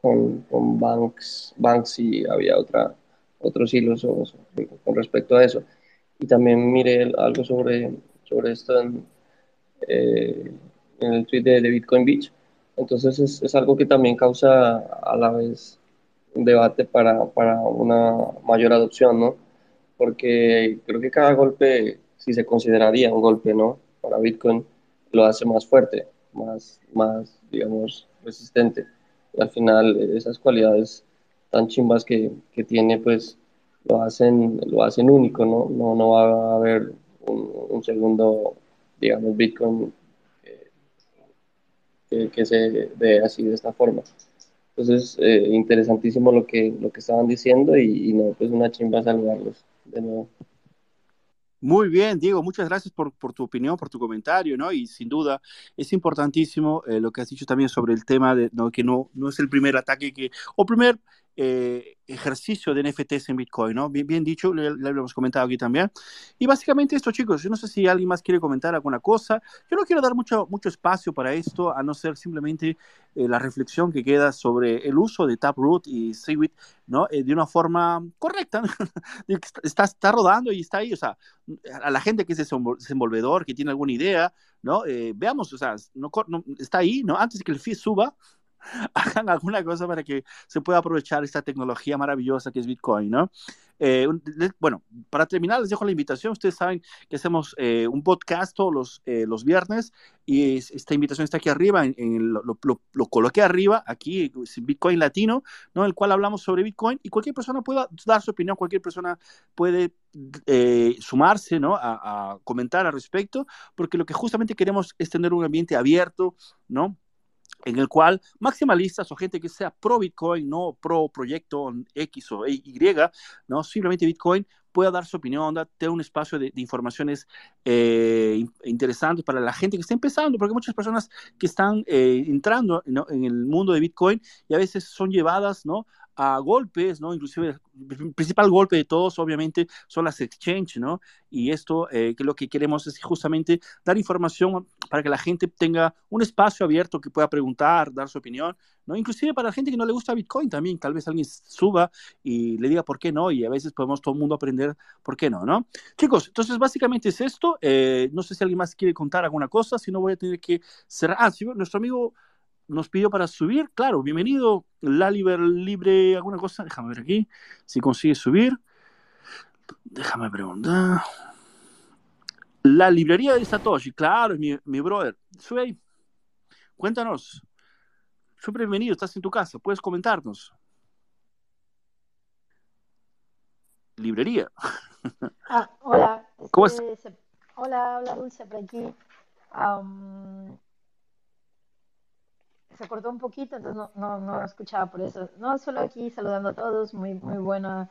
Speaker 6: con, con Banks, Banks y había otra, otros hilos con respecto a eso. Y también miré algo sobre, sobre esto en, eh, en el tweet de, de, Bitcoin Beach. Entonces es, es, algo que también causa a la vez un debate para, para una mayor adopción, ¿no? Porque creo que cada golpe, si se consideraría un golpe, ¿no? Para Bitcoin, lo hace más fuerte más, más, digamos, resistente. Y al final esas cualidades tan chimbas que, que tiene, pues lo hacen, lo hacen único, ¿no? No, no va a haber un, un segundo, digamos, Bitcoin que, que, se ve así de esta forma. Entonces, eh, interesantísimo lo que, lo que estaban diciendo y, y no, pues una chimba saludarlos de nuevo.
Speaker 1: Muy bien, Diego, muchas gracias por, por, tu opinión, por tu comentario, ¿no? Y sin duda es importantísimo eh, lo que has dicho también sobre el tema de ¿no? que no, no es el primer ataque que, o primer eh, ejercicio de NFTs en Bitcoin, ¿no? Bien, bien dicho, le, hemos comentado aquí también. Y básicamente esto, chicos, yo no sé si alguien más quiere comentar alguna cosa. Yo no quiero dar mucho, mucho espacio para esto, a no ser simplemente eh, la reflexión que queda sobre el uso de Taproot y Segwit, ¿no? Eh, de una forma correcta. está, está rodando y está ahí, o sea, a la gente que es desenvolvedor, que tiene alguna idea, ¿no? Eh, veamos, o sea, no, no, está ahí, ¿no? Antes que el fee suba, hagan alguna cosa para que se pueda aprovechar esta tecnología maravillosa que es Bitcoin, ¿no? Eh, bueno, para terminar, les dejo la invitación. Ustedes saben que hacemos eh, un podcast todos los, eh, los viernes y esta invitación está aquí arriba, en, en lo, lo, lo, coloqué arriba, aquí, Bitcoin Latino, ¿no? El cual hablamos sobre Bitcoin y cualquier persona puede dar su opinión, cualquier persona puede sumarse, ¿no? A comentar al respecto, porque lo que justamente queremos es tener un ambiente abierto, ¿no? En el cual maximalistas o gente que sea pro Bitcoin, no pro proyecto X o Y, no simplemente Bitcoin, pueda dar su opinión, tener un espacio de, de informaciones eh, interesantes para la gente que está empezando, porque muchas personas que están eh, entrando ¿no? en el mundo de Bitcoin y a veces son llevadas ¿no? a golpes, ¿no? Inclusive el principal golpe de todos, obviamente, son las exchanges, ¿no? Y esto, eh, que lo que queremos es justamente dar información para que la gente tenga un espacio abierto que pueda preguntar, dar su opinión, ¿no? Inclusive para la gente que no le gusta Bitcoin también, tal vez alguien suba y le diga por qué no, y a veces podemos todo el mundo aprender por qué no, ¿no? Chicos, entonces básicamente es esto. Eh, no sé si alguien más quiere contar alguna cosa, si no voy a tener que cerrar. Ah, nuestro amigo nos pidió para subir, claro, bienvenido, la libre, alguna cosa, déjame ver aquí, si consigue subir, déjame preguntar. La librería de Satoshi, claro, mi, mi brother, ahí, cuéntanos, súper bienvenido, estás en tu casa, puedes comentarnos. Librería.
Speaker 7: Ah, hola.
Speaker 1: ¿Cómo
Speaker 7: este, se, hola, hola Dulce por aquí. Um, se cortó un poquito, entonces no, no, no escuchaba por eso. No, solo aquí saludando a todos, muy, muy buena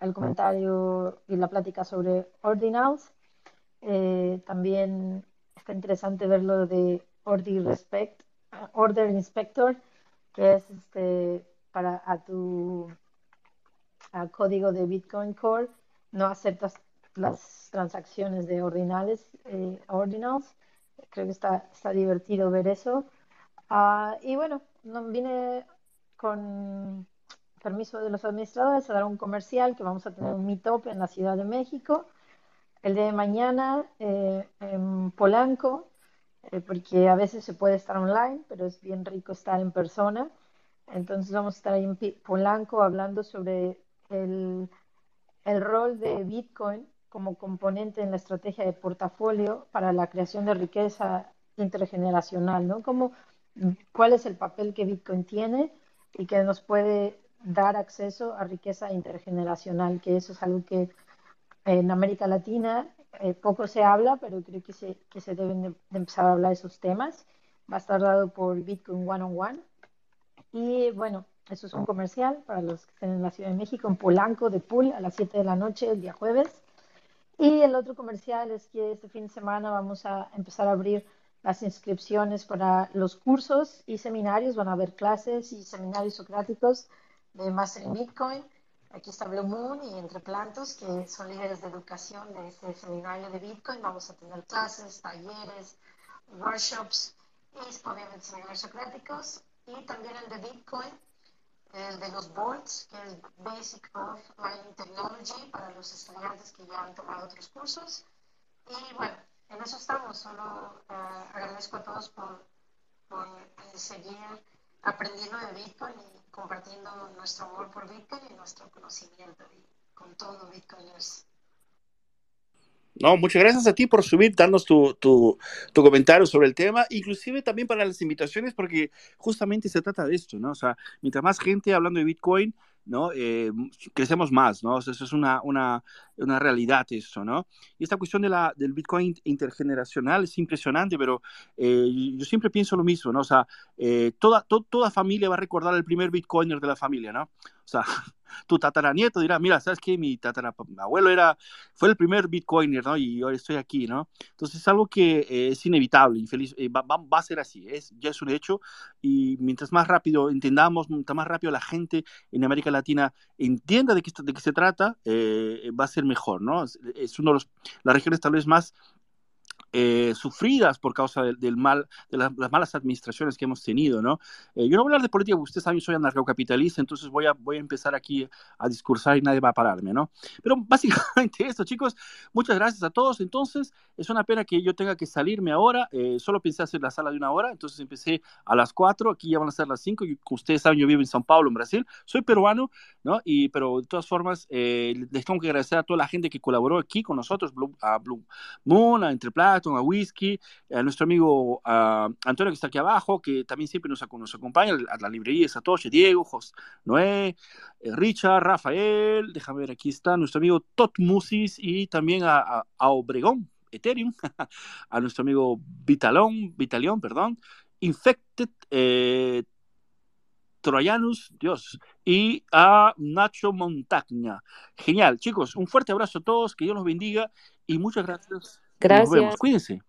Speaker 7: el comentario y la plática sobre Ordinals. Eh, también está interesante ver lo de Order, Respect, Order Inspector, que es este para a tu a código de Bitcoin Core, no aceptas las transacciones de ordinales, eh. Creo que está, está divertido ver eso. Uh, y bueno, no, vine con permiso de los administradores a dar un comercial que vamos a tener un meetup en la Ciudad de México el de mañana eh, en Polanco, eh, porque a veces se puede estar online, pero es bien rico estar en persona. Entonces vamos a estar ahí en Polanco hablando sobre el, el rol de Bitcoin como componente en la estrategia de portafolio para la creación de riqueza intergeneracional, ¿no? Como cuál es el papel que Bitcoin tiene y que nos puede dar acceso a riqueza intergeneracional, que eso es algo que en América Latina eh, poco se habla, pero creo que se, que se deben de, de, empezar a hablar de esos temas. Va a estar dado por Bitcoin One on One. Y bueno, eso es un comercial para los que estén en la Ciudad de México, en Polanco de Pool a las 7 de la noche el día jueves. Y el otro comercial es que este fin de semana vamos a empezar a abrir las inscripciones para los cursos y seminarios. Van a haber clases y seminarios socráticos de Master in Bitcoin. Aquí está Blue Moon y Entre Plantos, que son líderes de educación de este seminario de Bitcoin. Vamos a tener clases, talleres, workshops y obviamente seminarios socráticos. Y también el de Bitcoin, el de los boards, que es Basic of Mining Technology para los estudiantes que ya han tomado otros cursos. Y bueno, en eso estamos. Solo uh, agradezco a todos por, por eh, seguir aprendiendo de Bitcoin y compartiendo nuestro amor por Bitcoin y nuestro conocimiento y con todo Bitcoiners.
Speaker 1: No, muchas gracias a ti por subir, darnos tu, tu, tu, comentario sobre el tema, inclusive también para las invitaciones, porque justamente se trata de esto, ¿no? O sea, mientras más gente hablando de Bitcoin, ¿no? Eh, crecemos más, ¿no? O sea, eso es una, una, una, realidad eso, ¿no? Y esta cuestión de la, del Bitcoin intergeneracional es impresionante, pero eh, yo siempre pienso lo mismo, ¿no? O sea, eh, toda, to, toda familia va a recordar el primer Bitcoiner de la familia, ¿no? O sea, tu tataranieto dirá, mira, ¿sabes qué? Mi abuelo era, fue el primer bitcoiner, ¿no? Y ahora estoy aquí, ¿no? Entonces es algo que eh, es inevitable, infeliz, eh, va, va, a ser así, es, ya es un hecho y mientras más rápido entendamos, mientras más rápido la gente en América Latina entienda de qué, de qué se trata, eh, va a ser mejor, ¿no? Es, es uno de los, las regiones tal vez más eh, sufridas por causa del, mal, de las, malas administraciones que hemos tenido, ¿no? Eh, yo no voy a hablar de política, porque ustedes saben, soy anarcocapitalista, entonces voy a, voy a empezar aquí a discursar y nadie va a pararme, ¿no? Pero básicamente esto, chicos, muchas gracias a todos. Entonces, es una pena que yo tenga que salirme ahora, eh, solo pensé hacer la sala de una hora, entonces empecé a las 4, aquí ya van a ser las 5, y ustedes saben, yo vivo en São Paulo, en Brasil, soy peruano, ¿no? Y, pero de todas formas, les tengo que agradecer a toda la gente que colaboró aquí con nosotros, a Blue Moon, a A Whisky, a nuestro amigo Antonio que está aquí abajo, que también siempre nos, acompaña, a la librería Satoshi, Diego, Jos, Noé, eh, Richard, Rafael, déjame ver, aquí está nuestro amigo Tot Musis y también a, Obregón, Ethereum, a nuestro amigo Vitalón, Vitalión, perdón, Infected, eh, Troyanus, Dios, y a Nacho Montagna. Genial, chicos, un fuerte abrazo a todos, que Dios los bendiga y muchas gracias.
Speaker 4: Gracias. Nos vemos.
Speaker 1: Cuídense.